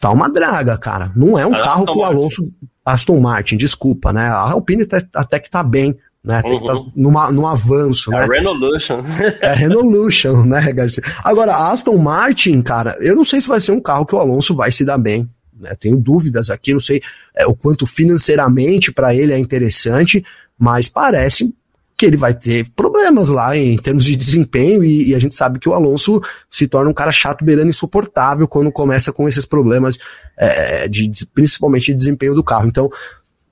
tá uma draga, cara. Não é um carro que o Alonso. Aston Martin, desculpa, né? A Alpine tá, até que tá bem, né? Tem que tá uhum. numa, num avanço, é né? Renolution. é Renolution, né, Garcia? Agora, a Aston Martin, cara, eu não sei se vai ser um carro que o Alonso vai se dar bem. Né? Tenho dúvidas aqui, não sei é, o quanto financeiramente para ele é interessante, mas parece que ele vai ter problemas lá em termos de desempenho e, e, a gente sabe que o Alonso se torna um cara chato, beirando insuportável quando começa com esses problemas é, de, principalmente de desempenho do carro. Então,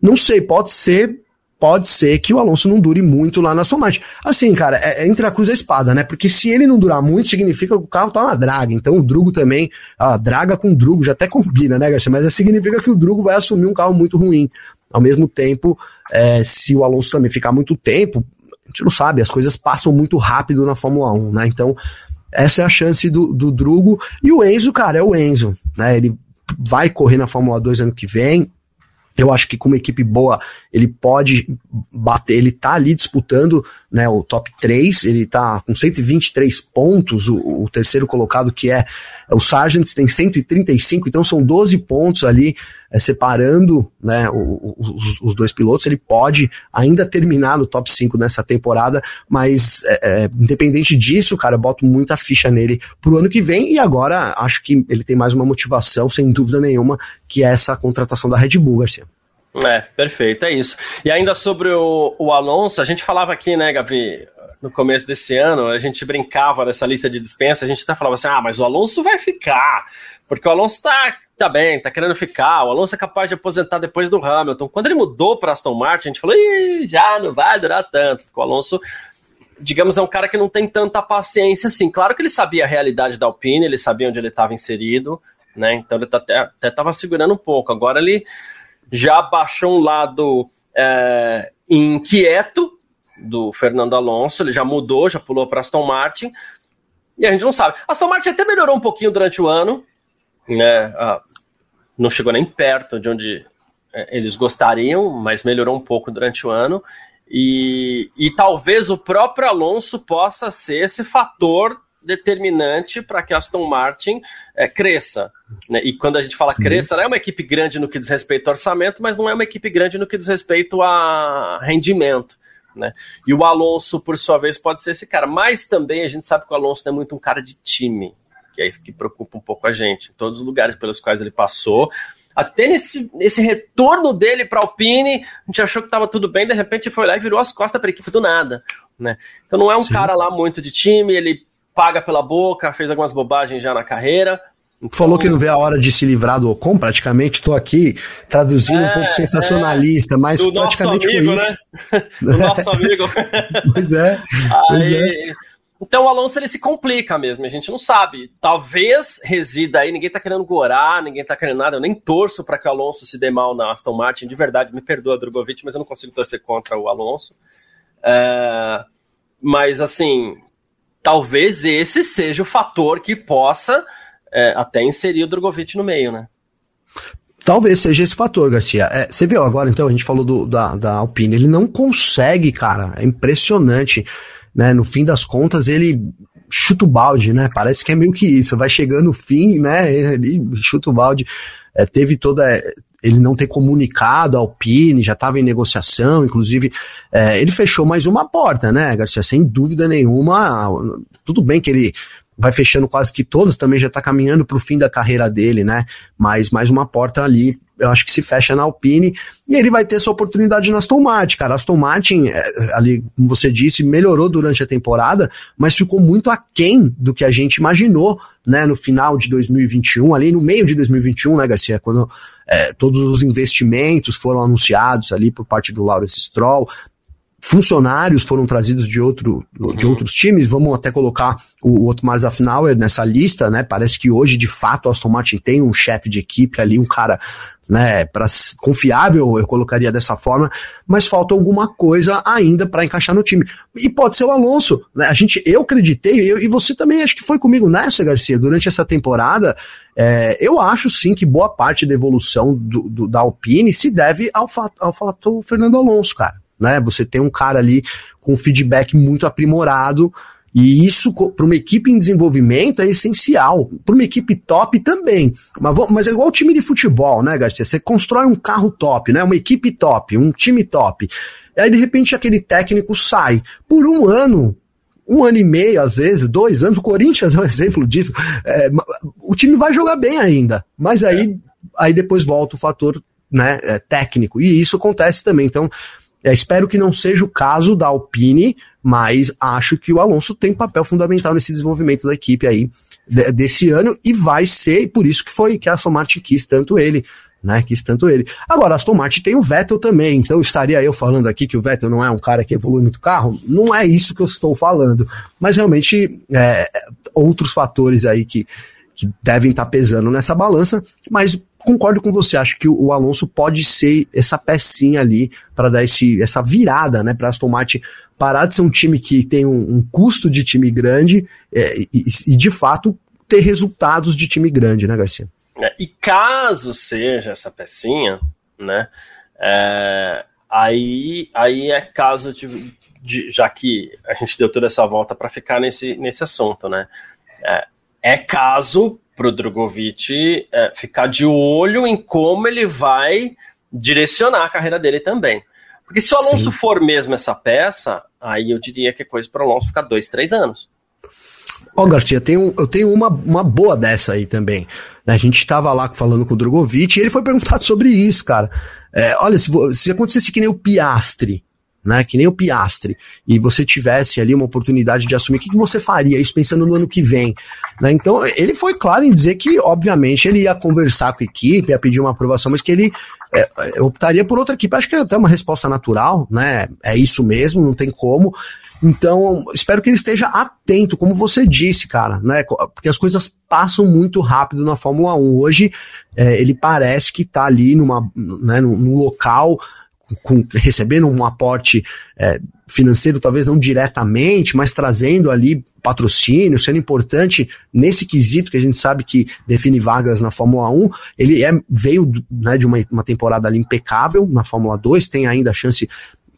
não sei, pode ser pode ser que o Alonso não dure muito lá na margem. Assim, cara, é, é, entre a cruz e a espada, né? Porque se ele não durar muito, significa que o carro tá uma draga. Então o Drugo também, a draga com Drugo já até combina, né, Garcia? Mas significa que o Drugo vai assumir um carro muito ruim. Ao mesmo tempo, é, se o Alonso também ficar muito tempo, a gente não sabe, as coisas passam muito rápido na Fórmula 1, né? Então, essa é a chance do, do Drugo. E o Enzo, cara, é o Enzo, né? Ele vai correr na Fórmula 2 ano que vem, eu acho que com uma equipe boa, ele pode bater, ele tá ali disputando né, o top 3, ele tá com 123 pontos, o, o terceiro colocado que é o Sargent tem 135, então são 12 pontos ali é, separando né, os, os, dois pilotos. Ele pode ainda terminar no top 5 nessa temporada, mas é, é, independente disso, cara, eu boto muita ficha nele pro ano que vem e agora acho que ele tem mais uma motivação, sem dúvida nenhuma, que é essa contratação da Red Bull, Garcia. É, perfeito, é isso. E ainda sobre o, o Alonso, a gente falava aqui, né, Gavi, no começo desse ano, a gente brincava nessa lista de dispensa, a gente até falava assim: ah, mas o Alonso vai ficar, porque o Alonso tá, tá bem, tá querendo ficar, o Alonso é capaz de aposentar depois do Hamilton. Quando ele mudou para Aston Martin, a gente falou: Ih, já não vai durar tanto, porque o Alonso. Digamos, é um cara que não tem tanta paciência assim. Claro que ele sabia a realidade da Alpine, ele sabia onde ele estava inserido, né? Então ele tá até estava segurando um pouco. Agora ele já baixou um lado é, inquieto, do Fernando Alonso, ele já mudou, já pulou para Aston Martin, e a gente não sabe. Aston Martin até melhorou um pouquinho durante o ano, né? Não chegou nem perto de onde é, eles gostariam, mas melhorou um pouco durante o ano. E, e talvez o próprio Alonso possa ser esse fator determinante para que a Aston Martin é, cresça. Né? E quando a gente fala cresça, ela é uma equipe grande no que diz respeito ao orçamento, mas não é uma equipe grande no que diz respeito a rendimento. Né? E o Alonso, por sua vez, pode ser esse cara. Mas também a gente sabe que o Alonso não é muito um cara de time, que é isso que preocupa um pouco a gente. Em todos os lugares pelos quais ele passou, até nesse, nesse retorno dele para Alpine, a gente achou que estava tudo bem, de repente foi lá e virou as costas para a equipe do nada. Né? Então não é um Sim. cara lá muito de time, ele paga pela boca, fez algumas bobagens já na carreira. Então... Falou que não vê a hora de se livrar do Ocon, praticamente. Estou aqui traduzindo é, um pouco sensacionalista, é, mas praticamente amigo, com isso. Né? do nosso amigo. pois é. Pois Aí, é. Então o Alonso ele se complica mesmo, a gente não sabe. Talvez resida aí, ninguém tá querendo gorar, ninguém tá querendo nada. Eu nem torço para que o Alonso se dê mal na Aston Martin, de verdade, me perdoa, Drogovic, mas eu não consigo torcer contra o Alonso. É, mas assim, talvez esse seja o fator que possa é, até inserir o Drogovic no meio, né? Talvez seja esse fator, Garcia. É, você viu agora, então, a gente falou do, da, da Alpine, ele não consegue, cara, é impressionante né? No fim das contas, ele chuta o balde, né? Parece que é meio que isso. Vai chegando o fim, né? Ele chuta o balde. É, teve toda. Ele não ter comunicado a Alpine, já estava em negociação, inclusive. É, ele fechou mais uma porta, né, Garcia? Sem dúvida nenhuma. Tudo bem que ele vai fechando quase que todos, também já está caminhando para o fim da carreira dele, né? Mas mais uma porta ali eu acho que se fecha na Alpine e ele vai ter essa oportunidade na Aston Martin, cara. Aston Martin, é, ali, como você disse, melhorou durante a temporada, mas ficou muito aquém do que a gente imaginou, né, no final de 2021, ali no meio de 2021, né, Garcia, quando é, todos os investimentos foram anunciados ali por parte do Lawrence Stroll, funcionários foram trazidos de, outro, uhum. de outros times, vamos até colocar o, o Otmar Zafnauer nessa lista, né? Parece que hoje, de fato, o Aston Martin tem um chefe de equipe ali, um cara né, para confiável, eu colocaria dessa forma, mas falta alguma coisa ainda para encaixar no time. E pode ser o Alonso, né? A gente, eu acreditei, eu, e você também acho que foi comigo nessa, Garcia, durante essa temporada, é, eu acho sim que boa parte da evolução do, do, da Alpine se deve ao fato, ao fato Fernando Alonso, cara né? Você tem um cara ali com feedback muito aprimorado. E isso, para uma equipe em desenvolvimento, é essencial. Para uma equipe top também. Mas, mas é igual o time de futebol, né, Garcia? Você constrói um carro top, né? Uma equipe top, um time top. E aí, de repente, aquele técnico sai. Por um ano, um ano e meio, às vezes, dois anos, o Corinthians é um exemplo disso. É, o time vai jogar bem ainda. Mas aí, aí depois volta o fator né, é, técnico. E isso acontece também. Então, é, espero que não seja o caso da Alpine, mas acho que o Alonso tem papel fundamental nesse desenvolvimento da equipe aí desse ano e vai ser, por isso que foi que a Aston Martin quis tanto ele, né? Quis tanto ele. Agora, a Aston Martin tem o Vettel também, então estaria eu falando aqui que o Vettel não é um cara que evolui muito carro? Não é isso que eu estou falando, mas realmente é, outros fatores aí que, que devem estar pesando nessa balança, mas concordo com você, acho que o, Alonso pode ser essa pecinha ali para dar esse, essa virada, né, para Aston Martin parar de ser um time que tem um, um custo de time grande é, e, e, de fato ter resultados de time grande, né, Garcia? É, e caso seja essa pecinha, né, é, aí, aí é caso de, de, já que a gente deu toda essa volta para ficar nesse, nesse assunto, né, é, é caso para o Drogovic é, ficar de olho em como ele vai direcionar a carreira dele também. Porque se o Alonso Sim. for mesmo essa peça, aí eu diria que é coisa para o Alonso ficar dois, três anos. Ó, oh, Garcia, eu tenho, eu tenho uma, uma boa dessa aí também. A gente estava lá falando com o Drogovic e ele foi perguntado sobre isso, cara. É, olha, se, se acontecesse que nem o Piastre, né? Que nem o Piastre, e você tivesse ali uma oportunidade de assumir, o que, que você faria? Isso pensando no ano que vem. Né? Então, ele foi claro em dizer que, obviamente, ele ia conversar com a equipe, ia pedir uma aprovação, mas que ele é, é optaria por outra equipe. Acho que é até uma resposta natural, né? É isso mesmo, não tem como. Então, espero que ele esteja atento, como você disse, cara, né? Porque as coisas passam muito rápido na Fórmula 1. Hoje, é, ele parece que está ali numa, né, num, num local com, recebendo um aporte é, financeiro, talvez não diretamente, mas trazendo ali patrocínio, sendo importante nesse quesito que a gente sabe que define vagas na Fórmula 1. Ele é, veio né, de uma, uma temporada ali impecável na Fórmula 2, tem ainda a chance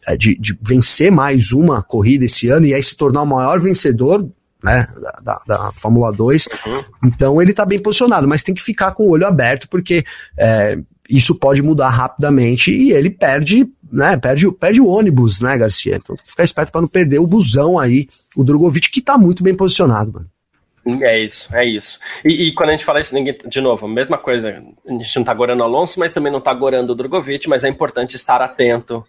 é, de, de vencer mais uma corrida esse ano e aí se tornar o maior vencedor né, da, da Fórmula 2. Uhum. Então ele tá bem posicionado, mas tem que ficar com o olho aberto, porque é, isso pode mudar rapidamente e ele perde, né, perde, perde o ônibus, né, Garcia? Então que ficar esperto para não perder o busão aí, o Drogovic, que tá muito bem posicionado, mano. É isso, é isso. E, e, quando a gente fala isso, ninguém, de novo, mesma coisa, a gente não tá gorando Alonso, mas também não tá gorando o Drogovic, mas é importante estar atento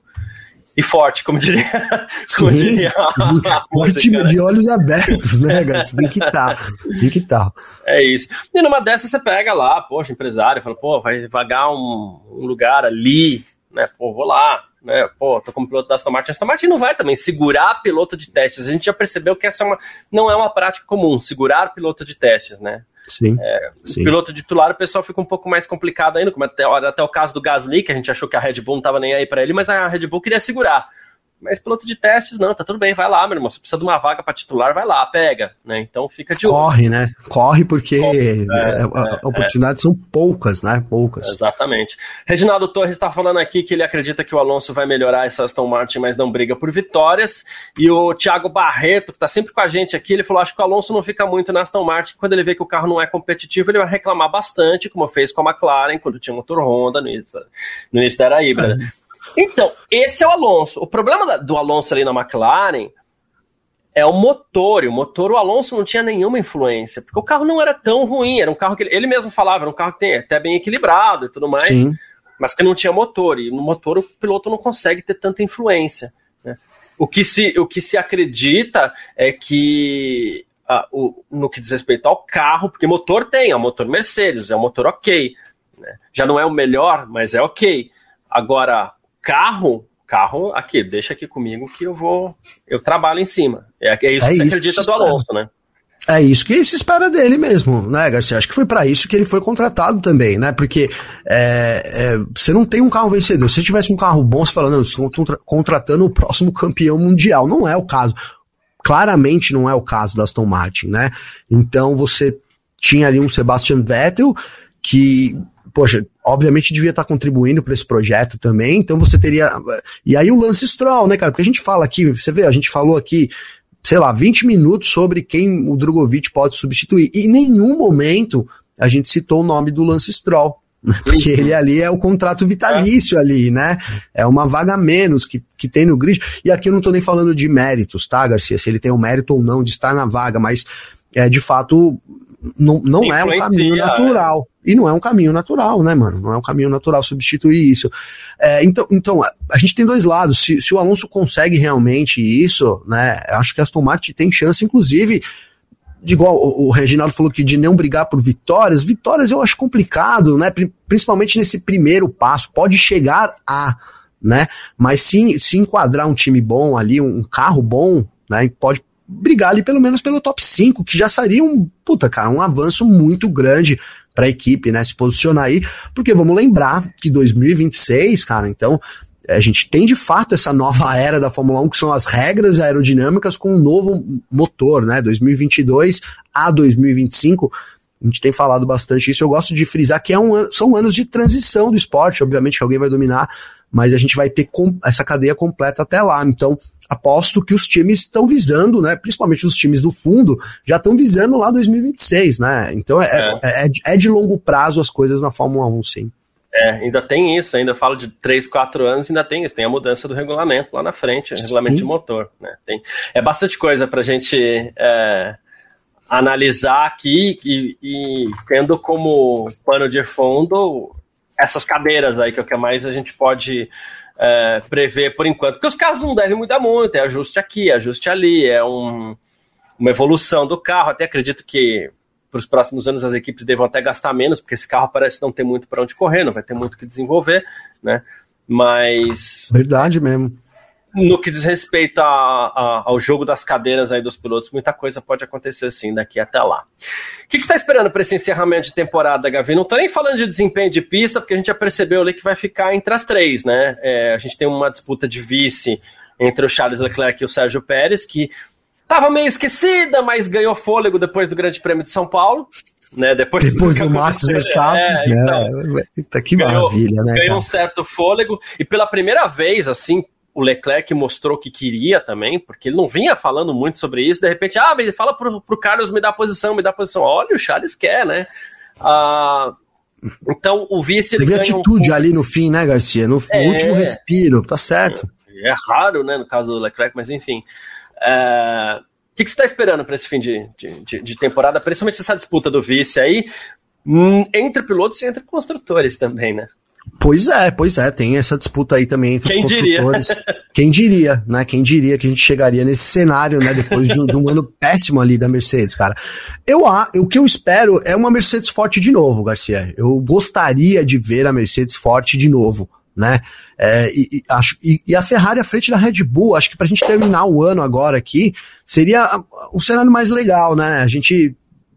e forte, como diria. Como Sim, diria forte né? de olhos abertos, né, cara? Você tem que estar. Tá, tem que estar. Tá. É isso. E numa dessas você pega lá, poxa, empresário, fala, pô, vai vagar um, um lugar ali, né? Pô, vou lá, né? Pô, tô como piloto da Aston Martin. A Aston Martin não vai também segurar piloto de testes. A gente já percebeu que essa é uma, não é uma prática comum, segurar piloto de testes, né? Sim, é, sim. Piloto titular, o pessoal fica um pouco mais complicado ainda, como até, até o caso do Gasly, que a gente achou que a Red Bull não estava nem aí para ele, mas a Red Bull queria segurar. Mas piloto de testes, não, tá tudo bem, vai lá, meu irmão. Você precisa de uma vaga para titular, vai lá, pega, né? Então fica de olho. Corre, né? Corre porque Corre, é, é, é, oportunidades são poucas, né? Poucas. Exatamente. Reginaldo Torres está falando aqui que ele acredita que o Alonso vai melhorar essa Aston Martin, mas não briga por vitórias. E o Thiago Barreto, que tá sempre com a gente aqui, ele falou: acho que o Alonso não fica muito na Aston Martin. Quando ele vê que o carro não é competitivo, ele vai reclamar bastante, como fez com a McLaren, quando tinha motor Honda no início, no início da era híbrida. É. Então, esse é o Alonso. O problema do Alonso ali na McLaren é o motor, e o motor o Alonso não tinha nenhuma influência, porque o carro não era tão ruim, era um carro que ele, ele mesmo falava, era um carro que tem até bem equilibrado e tudo mais, Sim. mas que não tinha motor, e no motor o piloto não consegue ter tanta influência. Né? O, que se, o que se acredita é que ah, o, no que diz respeito ao carro, porque motor tem, é um motor Mercedes, é um motor ok, né? já não é o melhor, mas é ok. Agora, carro, carro aqui, deixa aqui comigo que eu vou, eu trabalho em cima. É, é isso é que você acredita do Alonso, né? É isso que se espera dele mesmo, né, Garcia? Acho que foi para isso que ele foi contratado também, né? Porque é, é, você não tem um carro vencedor. Se você tivesse um carro bom, você fala, não, estou contratando o próximo campeão mundial. Não é o caso. Claramente não é o caso da Aston Martin, né? Então você tinha ali um Sebastian Vettel que poxa, obviamente devia estar contribuindo para esse projeto também, então você teria. E aí o Lance Stroll, né, cara? Porque a gente fala aqui, você vê, a gente falou aqui, sei lá, 20 minutos sobre quem o Drogovic pode substituir. E em nenhum momento a gente citou o nome do Lance Stroll. Né? Porque ele ali é o contrato vitalício é. ali, né? É uma vaga menos que, que tem no grid. E aqui eu não tô nem falando de méritos, tá, Garcia? Se ele tem o mérito ou não de estar na vaga, mas é de fato não, não é um caminho natural. É. E não é um caminho natural, né, mano? Não é um caminho natural substituir isso. É, então, então, a gente tem dois lados. Se, se o Alonso consegue realmente isso, né, acho que a Aston Martin tem chance, inclusive, de igual o, o Reginaldo falou que de não brigar por vitórias, vitórias eu acho complicado, né? Principalmente nesse primeiro passo. Pode chegar a, né? Mas se, se enquadrar um time bom ali, um carro bom, né? Pode brigar ali pelo menos pelo top 5, que já seria um, puta, cara, um avanço muito grande para a equipe, né, se posicionar aí, porque vamos lembrar que 2026, cara, então a gente tem de fato essa nova era da Fórmula 1, que são as regras aerodinâmicas com um novo motor, né, 2022 a 2025, a gente tem falado bastante isso, eu gosto de frisar que é um, são anos de transição do esporte, obviamente que alguém vai dominar, mas a gente vai ter essa cadeia completa até lá, então aposto que os times estão visando, né? Principalmente os times do fundo, já estão visando lá 2026, né? Então é, é. É, é, é, de longo prazo as coisas na Fórmula 1, sim. É, ainda tem isso, ainda falo de 3, 4 anos, ainda tem isso, tem a mudança do regulamento lá na frente, regulamento sim. de motor, né? Tem, é bastante coisa para a gente é, analisar aqui e, e, tendo como pano de fundo essas cadeiras aí, que é o que mais a gente pode é, prever por enquanto, porque os carros não devem mudar muito, é ajuste aqui, ajuste ali, é um, uma evolução do carro. Até acredito que para os próximos anos as equipes devam até gastar menos, porque esse carro parece não ter muito para onde correr, não vai ter muito que desenvolver, né? Mas. Verdade mesmo no que diz respeito a, a, ao jogo das cadeiras aí dos pilotos, muita coisa pode acontecer sim daqui até lá. O que, que você está esperando para esse encerramento de temporada, Gavi? Não estou nem falando de desempenho de pista, porque a gente já percebeu ali que vai ficar entre as três, né? É, a gente tem uma disputa de vice entre o Charles Leclerc e o Sérgio Pérez, que estava meio esquecida, mas ganhou fôlego depois do Grande Prêmio de São Paulo. Né, depois, depois do, Max Verstappen, é, então, é, que ganhou, maravilha, né? Ganhou cara? um certo fôlego e pela primeira vez, assim, o Leclerc mostrou que queria também, porque ele não vinha falando muito sobre isso, de repente, ah, ele fala pro, pro Carlos me dá posição, me dá posição. Olha, o Charles quer, né? Ah, então o vice. Teve atitude um... ali no fim, né, Garcia? No, é, último respiro, tá certo. É, é, raro, né, no caso do Leclerc, mas enfim. É... O que, que você está esperando para esse fim de, de, de, temporada, principalmente essa disputa do vice aí, hum, entre pilotos e entre construtores também, né? Pois é, pois é, tem essa disputa aí também entre Quem os construtores. Diria? Quem diria, né? Quem diria que a gente chegaria nesse cenário, né? Depois de um, de um ano péssimo ali da Mercedes, cara. Eu, o que eu espero é uma Mercedes forte de novo, Garcia. Eu gostaria de ver a Mercedes forte de novo, né? É, e, e, acho, e, e, a Ferrari à frente da Red Bull, acho que pra gente terminar o ano agora aqui, seria o cenário mais legal, né? A gente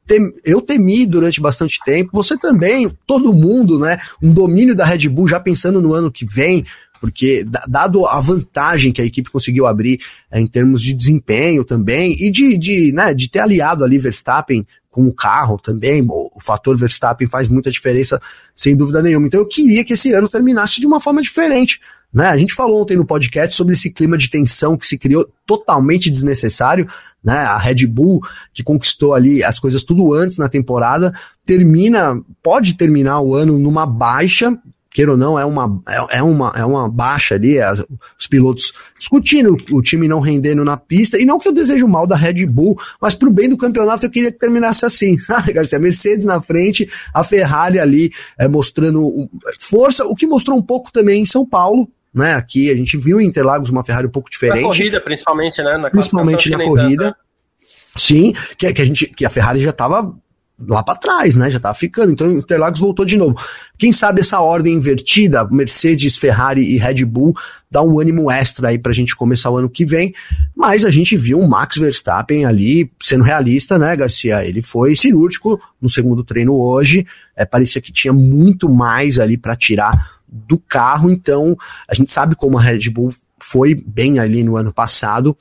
tem, eu temi durante bastante tempo, você também, todo mundo, né? Um domínio da Red Bull já pensando no ano que vem, porque dado a vantagem que a equipe conseguiu abrir é, em termos de desempenho também e de, de, né, de ter aliado ali Verstappen com o carro também, o fator Verstappen faz muita diferença, sem dúvida nenhuma. Então eu queria que esse ano terminasse de uma forma diferente. Né? A gente falou ontem no podcast sobre esse clima de tensão que se criou totalmente desnecessário. Né? A Red Bull, que conquistou ali as coisas tudo antes na temporada, termina, pode terminar o ano numa baixa, queira ou não, é uma, é, é uma, é uma baixa ali, é, os pilotos discutindo, o time não rendendo na pista, e não que eu desejo mal da Red Bull, mas pro bem do campeonato eu queria que terminasse assim, Garcia, Mercedes na frente, a Ferrari ali é, mostrando força, o que mostrou um pouco também em São Paulo, né? Aqui a gente viu em Interlagos uma Ferrari um pouco diferente. Na corrida, principalmente, né? Na principalmente na corrida. Tanto, né? Sim, que, que a gente, que a Ferrari já estava lá para trás, né? Já tava ficando. Então Interlagos voltou de novo. Quem sabe essa ordem invertida, Mercedes, Ferrari e Red Bull, dá um ânimo extra aí pra gente começar o ano que vem. Mas a gente viu o Max Verstappen ali, sendo realista, né, Garcia? Ele foi cirúrgico no segundo treino hoje. É, parecia que tinha muito mais ali para tirar do carro, então a gente sabe como a Red Bull foi bem ali no ano passado,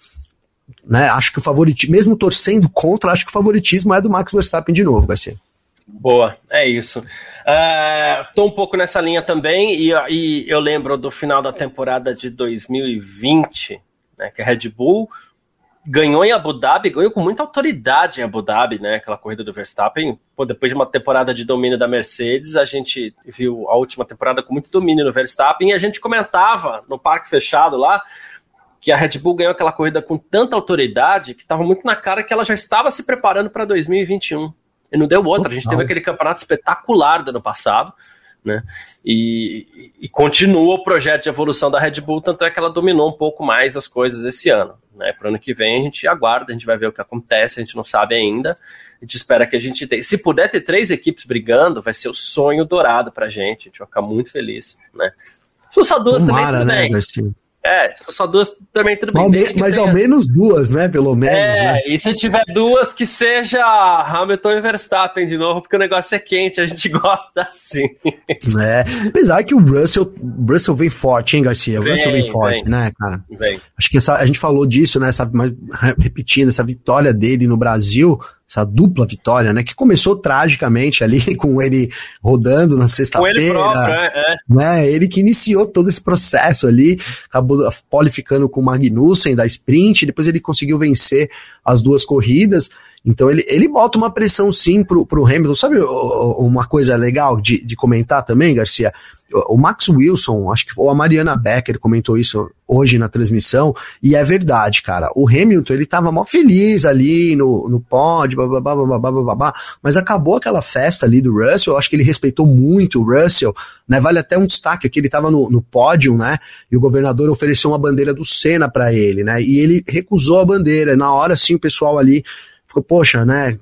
né? Acho que o favoritismo, mesmo torcendo contra, acho que o favoritismo é do Max Verstappen de novo, Garcia. Boa, é isso. Uh, tô um pouco nessa linha também, e, e eu lembro do final da temporada de 2020, né, que a Red Bull ganhou em Abu Dhabi, ganhou com muita autoridade em Abu Dhabi, né? Aquela corrida do Verstappen. Pô, depois de uma temporada de domínio da Mercedes, a gente viu a última temporada com muito domínio no Verstappen e a gente comentava no parque fechado lá que a Red Bull ganhou aquela corrida com tanta autoridade que estava muito na cara que ela já estava se preparando para 2021. E não deu outra. A gente teve aquele campeonato espetacular do ano passado né? E, e, continua o projeto de evolução da Red Bull, tanto é que ela dominou um pouco mais as coisas esse ano. Né? Para o ano que vem a gente aguarda, a gente vai ver o que acontece, a gente não sabe ainda. A gente espera que a gente tenha. Se puder ter três equipes brigando, vai ser o sonho dourado para a gente. A gente vai ficar muito feliz, né? Se só duas Tomara, também, tudo né, bem. É, só duas, também tudo bem. Ao me, mas tenha... ao menos duas, né? Pelo menos. É, né? e se tiver duas, que seja Hamilton e Verstappen de novo, porque o negócio é quente, a gente gosta assim. É, apesar que o Russell, Russell vem forte, hein, Garcia? O vem, Russell vem forte, vem. né, cara? Vem. Acho que essa, a gente falou disso, né? Essa, mas, repetindo, essa vitória dele no Brasil essa dupla vitória, né? Que começou tragicamente ali com ele rodando na sexta-feira. É, é. Né, ele que iniciou todo esse processo ali, acabou qualificando com o Magnussen da sprint, depois ele conseguiu vencer as duas corridas. Então ele, ele bota uma pressão sim pro, pro Hamilton. Sabe uma coisa legal de, de comentar também, Garcia? O Max Wilson, acho que ou a Mariana Becker comentou isso hoje na transmissão, e é verdade, cara. O Hamilton, ele tava mó feliz ali no, no pódio, babá, babá, babá, mas acabou aquela festa ali do Russell, eu acho que ele respeitou muito o Russell, né? Vale até um destaque aqui, ele tava no, no pódio, né? E o governador ofereceu uma bandeira do Senna para ele, né? E ele recusou a bandeira. Na hora, sim, o pessoal ali ficou, poxa, né?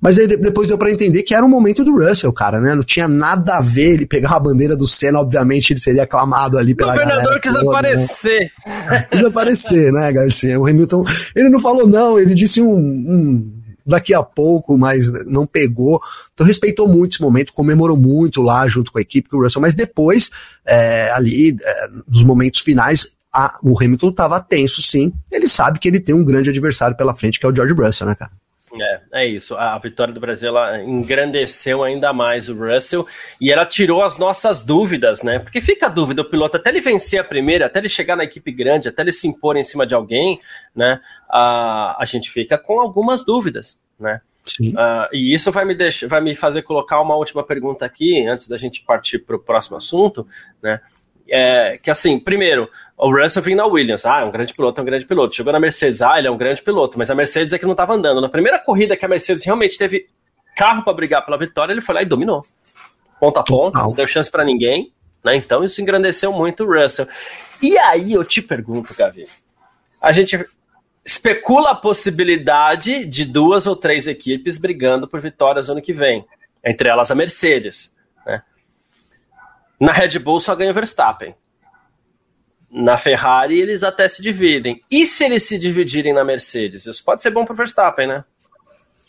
Mas aí depois deu para entender que era um momento do Russell, cara, né? Não tinha nada a ver ele pegar a bandeira do Senna, obviamente ele seria aclamado ali pela galera. O governador quis toda, aparecer. Né? Quis aparecer, né, Garcia? O Hamilton, ele não falou não, ele disse um, um daqui a pouco, mas não pegou. Então respeitou muito esse momento, comemorou muito lá junto com a equipe com o Russell, mas depois, é, ali, é, nos momentos finais, a, o Hamilton estava tenso, sim. Ele sabe que ele tem um grande adversário pela frente, que é o George Russell, né, cara? É, é isso. A vitória do Brasil ela engrandeceu ainda mais o Russell e ela tirou as nossas dúvidas, né? Porque fica a dúvida, o piloto, até ele vencer a primeira, até ele chegar na equipe grande, até ele se impor em cima de alguém, né? A, a gente fica com algumas dúvidas, né? Sim. Uh, e isso vai me, deixar, vai me fazer colocar uma última pergunta aqui, antes da gente partir para o próximo assunto, né? É, que assim, primeiro, o Russell vinha na Williams, ah, é um grande piloto, é um grande piloto. Chegou na Mercedes, ah, ele é um grande piloto, mas a Mercedes é que não estava andando. Na primeira corrida que a Mercedes realmente teve carro para brigar pela vitória, ele foi lá e dominou. Ponto a ponto, não deu chance para ninguém, né? Então isso engrandeceu muito o Russell. E aí eu te pergunto, Gavi, a gente especula a possibilidade de duas ou três equipes brigando por vitórias ano que vem, entre elas a Mercedes. Na Red Bull só ganha o Verstappen. Na Ferrari eles até se dividem. E se eles se dividirem na Mercedes? Isso pode ser bom para o Verstappen, né?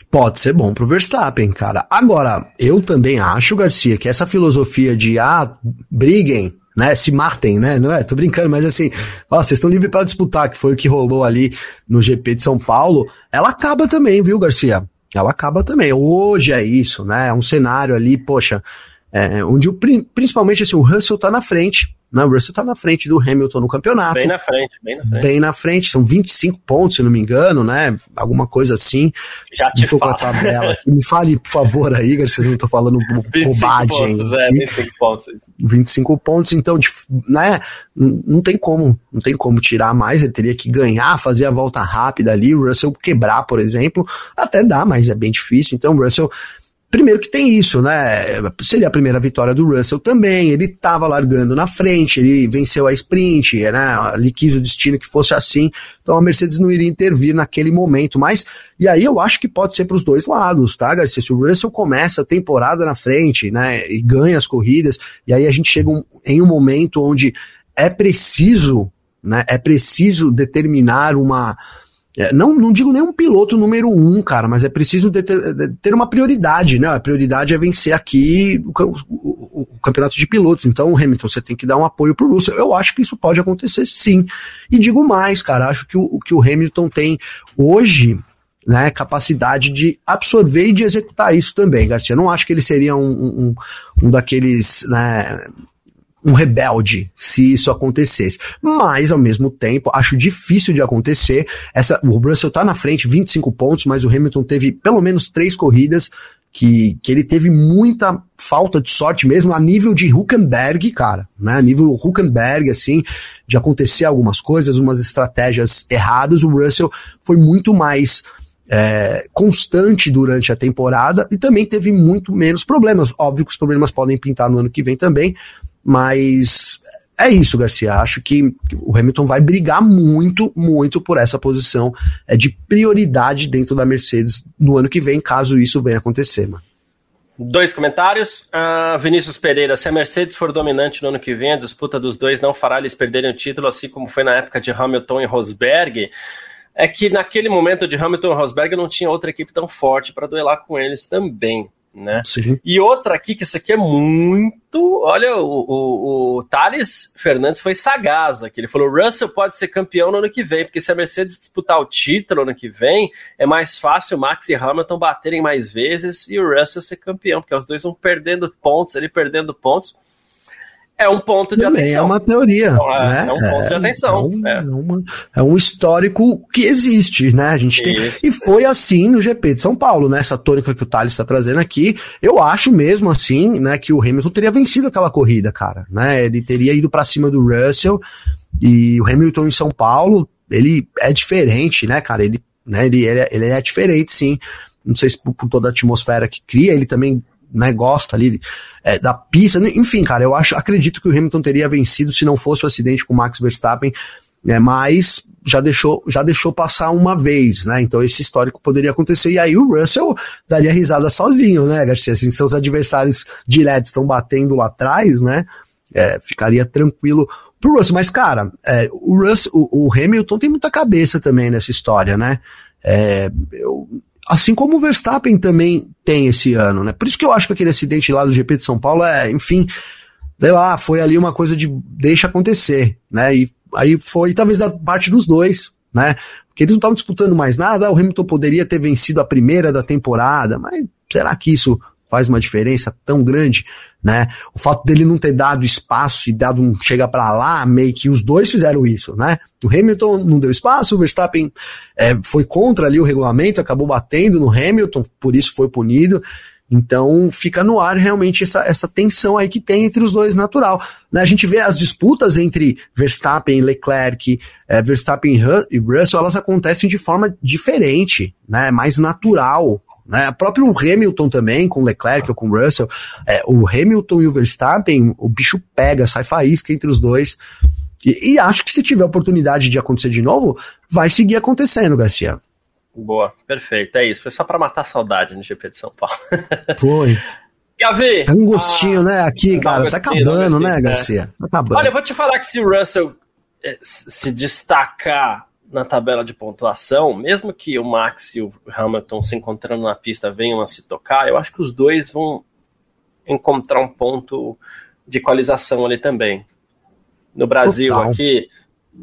Pode ser bom pro Verstappen, cara. Agora, eu também acho, Garcia, que essa filosofia de ah, briguem, né, se matem, né, não é? Tô brincando, mas assim, ó, vocês estão livres para disputar, que foi o que rolou ali no GP de São Paulo, ela acaba também, viu, Garcia? Ela acaba também. Hoje é isso, né? É um cenário ali, poxa, é, onde o, principalmente assim, o Russell tá na frente, né? O Russell tá na frente do Hamilton no campeonato. Bem na frente, bem na frente. Bem na frente, são 25 pontos, se não me engano, né? Alguma coisa assim. Já te falo. a tabela. me fale, por favor, aí, vocês não estão falando bobagem. Pontos, é, 25 pontos. 25 pontos, então, né? Não tem como, não tem como tirar mais, ele teria que ganhar, fazer a volta rápida ali, o Russell quebrar, por exemplo, até dá, mas é bem difícil, então o Russell Primeiro que tem isso, né? Seria a primeira vitória do Russell também. Ele estava largando na frente, ele venceu a sprint, né? Ele quis o destino que fosse assim. Então a Mercedes não iria intervir naquele momento. Mas, e aí eu acho que pode ser para os dois lados, tá, Garcia? Se o Russell começa a temporada na frente, né? E ganha as corridas, e aí a gente chega em um momento onde é preciso, né? É preciso determinar uma é, não, não digo nem um piloto número um, cara, mas é preciso ter, ter uma prioridade, né? A prioridade é vencer aqui o, o, o, campeonato de pilotos. Então, Hamilton, você tem que dar um apoio pro Russell. Eu acho que isso pode acontecer sim. E digo mais, cara, acho que o, que o Hamilton tem hoje, né, capacidade de absorver e de executar isso também, Garcia. Eu não acho que ele seria um, um, um daqueles, né, um rebelde se isso acontecesse. Mas, ao mesmo tempo, acho difícil de acontecer. Essa, o Russell tá na frente, 25 pontos, mas o Hamilton teve pelo menos três corridas que, que ele teve muita falta de sorte mesmo a nível de Huckenberg, cara, né? A nível Huckenberg, assim, de acontecer algumas coisas, umas estratégias erradas. O Russell foi muito mais é, constante durante a temporada e também teve muito menos problemas. Óbvio que os problemas podem pintar no ano que vem também, mas é isso, Garcia. Acho que o Hamilton vai brigar muito, muito por essa posição é de prioridade dentro da Mercedes no ano que vem, caso isso venha acontecer, mano. Dois comentários. Uh, Vinícius Pereira, se a Mercedes for dominante no ano que vem, a disputa dos dois não fará eles perderem o título, assim como foi na época de Hamilton e Rosberg. É que naquele momento de Hamilton e Rosberg não tinha outra equipe tão forte para duelar com eles também né? Sim. E outra aqui, que essa aqui é muito. Olha, o, o, o Thales Fernandes foi sagaz aqui. Ele falou: Russell pode ser campeão no ano que vem, porque se a Mercedes disputar o título no ano que vem, é mais fácil o Max e Hamilton baterem mais vezes e o Russell ser campeão, porque os dois vão perdendo pontos, ele perdendo pontos é um ponto de Também atenção. É uma teoria. Então, é, né? é, um ponto é, de atenção. É um, é. Uma, é um, histórico que existe, né? A gente tem, e foi assim no GP de São Paulo, né? Essa tônica que o Thales está trazendo aqui. Eu acho mesmo assim, né, que o Hamilton teria vencido aquela corrida, cara. Né? Ele teria ido para cima do Russell e o Hamilton em São Paulo, ele é diferente, né, cara? Ele, né, ele, ele, é, ele é diferente, sim. Não sei se por, por toda a atmosfera que cria, ele também né, gosta ali é, da pista. Enfim, cara, eu acho, acredito que o Hamilton teria vencido se não fosse o acidente com o Max Verstappen, é, mas já deixou, já deixou passar uma vez, né? Então esse histórico poderia acontecer. E aí o Russell daria risada sozinho, né, Garcia? Assim, seus adversários diretos estão batendo lá atrás, né? É, ficaria tranquilo pro Russell. Mas, cara, é, o, Russell, o, o, Hamilton tem muita cabeça também nessa história, né? É, eu, Assim como o Verstappen também tem esse ano, né? Por isso que eu acho que aquele acidente lá do GP de São Paulo é, enfim, sei lá, foi ali uma coisa de deixa acontecer, né? E aí foi talvez da parte dos dois, né? Porque eles não estavam disputando mais nada, o Hamilton poderia ter vencido a primeira da temporada, mas será que isso faz uma diferença tão grande, né? O fato dele não ter dado espaço e dado um chega para lá, meio que os dois fizeram isso, né? O Hamilton não deu espaço, o Verstappen é, foi contra ali o regulamento, acabou batendo no Hamilton, por isso foi punido. Então fica no ar realmente essa, essa tensão aí que tem entre os dois natural. Né? A gente vê as disputas entre Verstappen e Leclerc, é, Verstappen e Russell, elas acontecem de forma diferente, né? mais natural. Né? O próprio Hamilton também, com Leclerc ou com Russell, é, o Hamilton e o Verstappen, o bicho pega, sai faísca entre os dois. E, e acho que se tiver oportunidade de acontecer de novo, vai seguir acontecendo, Garcia. Boa, perfeito. É isso. Foi só para matar a saudade no GP de São Paulo. Foi. Gavi! Tá um gostinho, ah, né, aqui, cara. Tá acabando, né, Garcia? Tá acabando. Olha, eu vou te falar que se o Russell eh, se destacar na tabela de pontuação, mesmo que o Max e o Hamilton se encontrando na pista venham a se tocar, eu acho que os dois vão encontrar um ponto de equalização ali também. No Brasil, Total. aqui,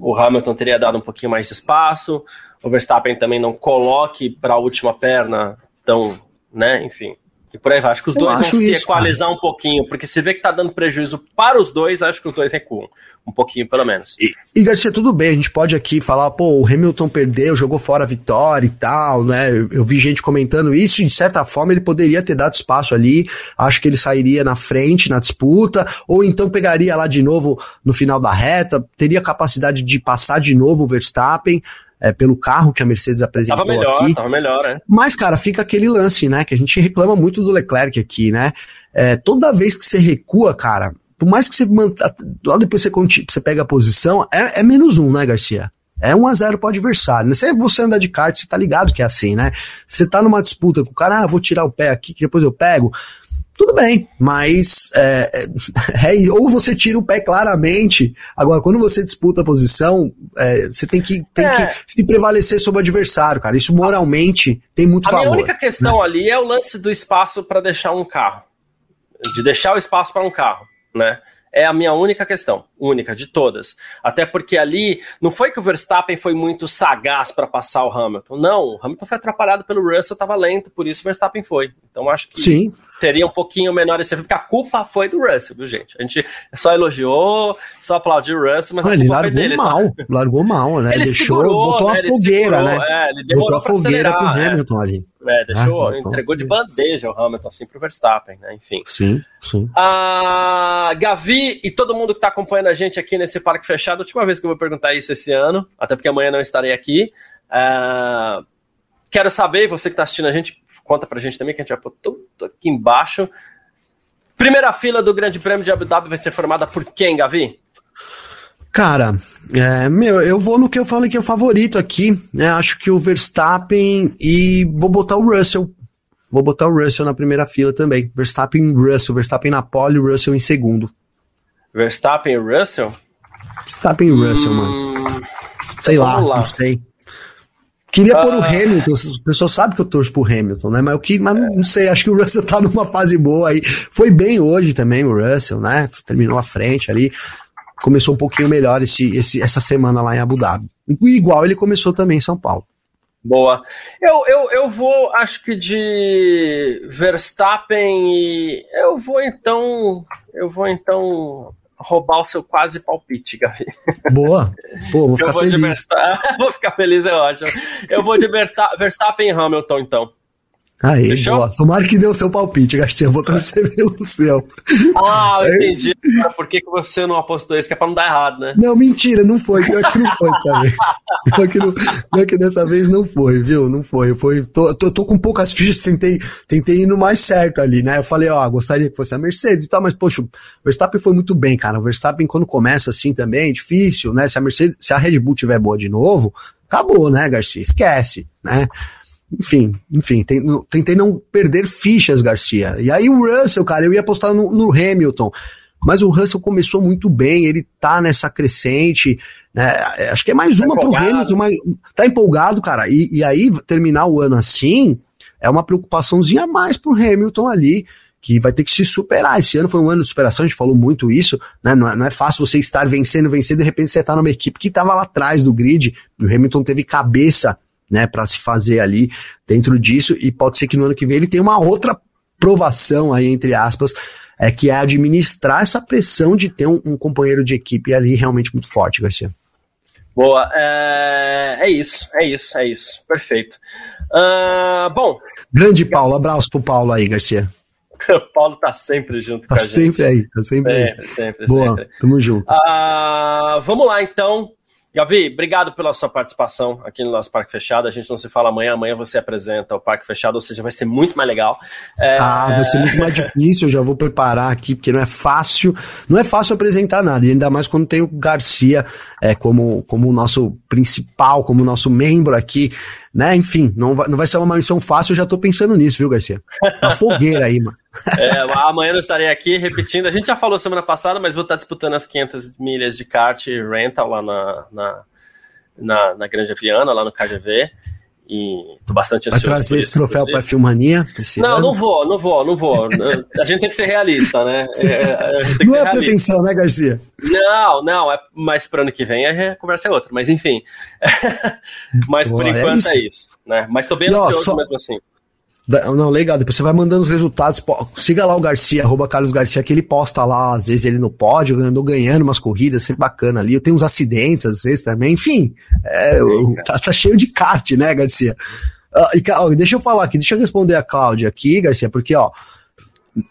o Hamilton teria dado um pouquinho mais de espaço, o Verstappen também não coloque para a última perna, então, né, enfim. E por aí vai. Acho que os dois vão se equalizar cara. um pouquinho, porque se vê que tá dando prejuízo para os dois, acho que os dois recuam. Um pouquinho, pelo menos. E, e Garcia, tudo bem, a gente pode aqui falar, pô, o Hamilton perdeu, jogou fora a vitória e tal, né? Eu, eu vi gente comentando isso, e de certa forma ele poderia ter dado espaço ali. Acho que ele sairia na frente na disputa, ou então pegaria lá de novo no final da reta, teria capacidade de passar de novo o Verstappen é, pelo carro que a Mercedes apresentou tava melhor, aqui. Tava melhor, né? Mas, cara, fica aquele lance, né? Que a gente reclama muito do Leclerc aqui, né? É, toda vez que você recua, cara, por mais que você manta, lá depois você, você pega a posição, é, é menos um, né, Garcia? É 1 a 0 pro adversário. Né? Se você andar de kart, você tá ligado que é assim, né? Você tá numa disputa com o cara, ah, vou tirar o pé aqui, que depois eu pego tudo bem, mas é, é, é, ou você tira o pé claramente. Agora, quando você disputa a posição, é, você tem, que, tem que é. se prevalecer sobre o adversário, cara. Isso moralmente tem muito a valor. A minha única questão né? ali é o lance do espaço para deixar um carro, de deixar o espaço para um carro, né? É a minha única questão, única de todas. Até porque ali não foi que o Verstappen foi muito sagaz para passar o Hamilton. Não, o Hamilton foi atrapalhado pelo Russell, estava lento, por isso o Verstappen foi. Então acho que Sim teria um pouquinho menor esse porque a culpa foi do Russell, viu, gente? A gente só elogiou, só aplaudiu o Russell, mas a culpa largou foi dele. Tá? Mal, tá? Largou mal, né? Ele deixou, segurou, botou né? a fogueira, né? É, ele botou a fogueira pro é. Hamilton é. ali. É, deixou, ah, entregou de bandeja o Hamilton, assim, pro Verstappen, né? Enfim. Sim, sim. A Gavi e todo mundo que tá acompanhando a gente aqui nesse parque fechado, última vez que eu vou perguntar isso esse ano, até porque amanhã não estarei aqui. Uh, quero saber, você que tá assistindo a gente, conta pra gente também, que a gente vai pôr tudo aqui embaixo. Primeira fila do Grande Prêmio de Abu Dhabi vai ser formada por quem, Gavi? Cara, é, meu, eu vou no que eu falei que é o favorito aqui, né? Acho que o Verstappen e vou botar o Russell. Vou botar o Russell na primeira fila também. Verstappen e Russell. Verstappen na pole Russell em segundo. Verstappen e Russell? Verstappen e Russell, hum, mano. Sei lá, lá, não sei. Queria pôr o ah. Hamilton, o pessoal sabe que eu torço pro Hamilton, né? Mas, eu que, mas não sei, acho que o Russell tá numa fase boa aí. Foi bem hoje também o Russell, né? Terminou à frente ali. Começou um pouquinho melhor esse, esse, essa semana lá em Abu Dhabi. Igual ele começou também em São Paulo. Boa. Eu, eu, eu vou, acho que de Verstappen e. Eu vou então. Eu vou então roubar o seu quase palpite, Gavi. Boa. Pô, vou ficar vou feliz. vou ficar feliz, é ótimo. Eu vou de Verstappen e Hamilton, então. Aí, Fechou? boa. Tomara que dê o seu palpite, Gastinho. Vou torcer pelo seu. Ah, eu entendi. Por que, que você não apostou isso? Que é pra não dar errado, né? Não, mentira, não foi. Pior que não foi dessa vez. Pior que, não, pior que dessa vez não foi, viu? Não foi. foi tô, tô, tô com poucas fichas, tentei, tentei ir no mais certo ali, né? Eu falei, ó, gostaria que fosse a Mercedes e tal, mas, poxa, o Verstappen foi muito bem, cara. O Verstappen, quando começa assim também, é difícil, né? Se a Mercedes, se a Red Bull tiver boa de novo, acabou, né, Garcia? Esquece, né? Enfim, enfim, tem, tentei não perder fichas, Garcia. E aí o Russell, cara, eu ia apostar no, no, Hamilton. Mas o Russell começou muito bem, ele tá nessa crescente, né? Acho que é mais tá uma empolgado. pro Hamilton, mas tá empolgado, cara. E, e aí, terminar o ano assim, é uma preocupaçãozinha a mais pro Hamilton ali, que vai ter que se superar. Esse ano foi um ano de superação, a gente falou muito isso, né? Não é, não é fácil você estar vencendo, vencendo, de repente você tá numa equipe que estava lá atrás do grid, o Hamilton teve cabeça, né, para se fazer ali dentro disso, e pode ser que no ano que vem ele tenha uma outra provação aí, entre aspas, é que é administrar essa pressão de ter um, um companheiro de equipe ali realmente muito forte, Garcia. Boa, é, é isso, é isso, é isso, perfeito. Uh, bom. Grande Paulo, abraço pro Paulo aí, Garcia. o Paulo tá sempre junto tá com a gente. Sempre aí, tá sempre, sempre aí. Sempre, Boa, sempre. tamo junto. Uh, vamos lá então. Gavi, obrigado pela sua participação aqui no nosso Parque Fechado. A gente não se fala amanhã, amanhã você apresenta o Parque Fechado, ou seja, vai ser muito mais legal. É... Ah, vai ser muito mais difícil, eu já vou preparar aqui, porque não é fácil, não é fácil apresentar nada, e ainda mais quando tem o Garcia é, como, como o nosso principal, como o nosso membro aqui, né? Enfim, não vai, não vai ser uma missão fácil, eu já tô pensando nisso, viu, Garcia? Uma fogueira aí, mano. É, amanhã eu estarei aqui repetindo. A gente já falou semana passada, mas vou estar disputando as 500 milhas de kart rental lá na, na, na, na Granja Viana, lá no KGV. E tô bastante ansioso. Vai trazer esse troféu para a Filmania? Não, ano? não vou, não vou, não vou. a gente tem que ser realista, né? É, não é pretensão, né, Garcia? Não, não, é, mas para ano que vem a conversa é outra. Mas enfim. mas por é enquanto é isso. é isso. né? Mas tô bem e, ansioso ó, só... mesmo assim. Não, legal. Depois você vai mandando os resultados. Siga lá o Garcia, arroba Carlos Garcia, que ele posta lá, às vezes ele no pódio, andou ganhando umas corridas, sempre bacana ali. Eu tenho uns acidentes, às vezes também. Enfim, é, tá, tá, cheio de kart, né, Garcia? Uh, e, ó, deixa eu falar aqui, deixa eu responder a Cláudia aqui, Garcia, porque, ó,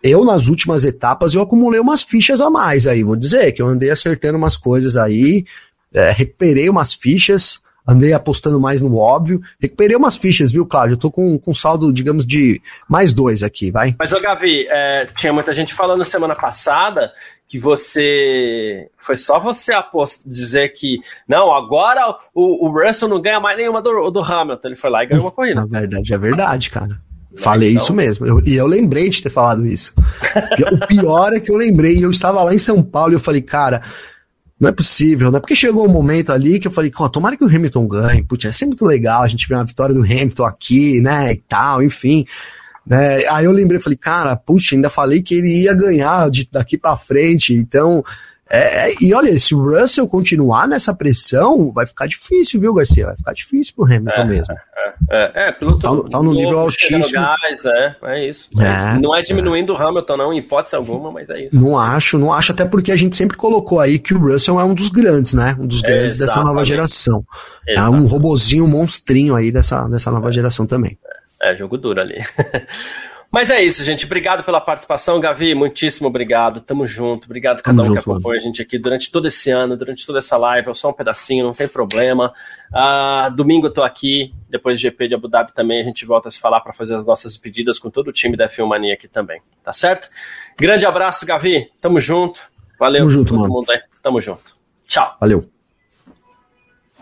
eu nas últimas etapas eu acumulei umas fichas a mais aí, vou dizer, que eu andei acertando umas coisas aí, é, recuperei umas fichas, andei apostando mais no óbvio. Recuperei umas fichas, viu, Cláudio? Eu tô com, com saldo, digamos, de mais dois aqui, vai. Mas, ô Gavi, é, tinha muita gente falando semana passada que você. Foi só você apost... dizer que. Não, agora o, o Russell não ganha mais nenhuma do, do Hamilton. Ele foi lá e ganhou uma corrida. Na verdade, é verdade, cara. Falei então... isso mesmo. Eu, e eu lembrei de ter falado isso. o pior é que eu lembrei. Eu estava lá em São Paulo e eu falei, cara, não é possível, né? Porque chegou um momento ali que eu falei, oh, tomara que o Hamilton ganhe, putz, ia ser muito legal a gente ver uma vitória do Hamilton aqui, né, e tal, enfim. Né? Aí eu lembrei, falei, cara, puxa, ainda falei que ele ia ganhar de, daqui para frente, então é, é, e olha, se o Russell continuar nessa pressão, vai ficar difícil, viu, Garcia? Vai ficar difícil pro Hamilton é, mesmo. É, é, é piloto tá, tá no nível altíssimo. Gás, é, é isso. É, não é diminuindo o Hamilton, não, em hipótese alguma, mas é isso. Não acho, não acho, até porque a gente sempre colocou aí que o Russell é um dos grandes, né? Um dos grandes dessa nova geração. Exatamente. É um robozinho, um monstrinho aí dessa, dessa nova geração também. É, jogo duro ali. Mas é isso, gente. Obrigado pela participação, Gavi. Muitíssimo obrigado. Tamo junto. Obrigado a cada um que acompanha a gente aqui durante todo esse ano, durante toda essa live. Eu só um pedacinho, não tem problema. Uh, domingo eu tô aqui. Depois do GP de Abu Dhabi também a gente volta a se falar para fazer as nossas pedidas com todo o time da Filmania aqui também. Tá certo? Grande abraço, Gavi. Tamo junto. Valeu. Tamo junto, todo mano. mundo aí. Tamo junto. Tchau. Valeu.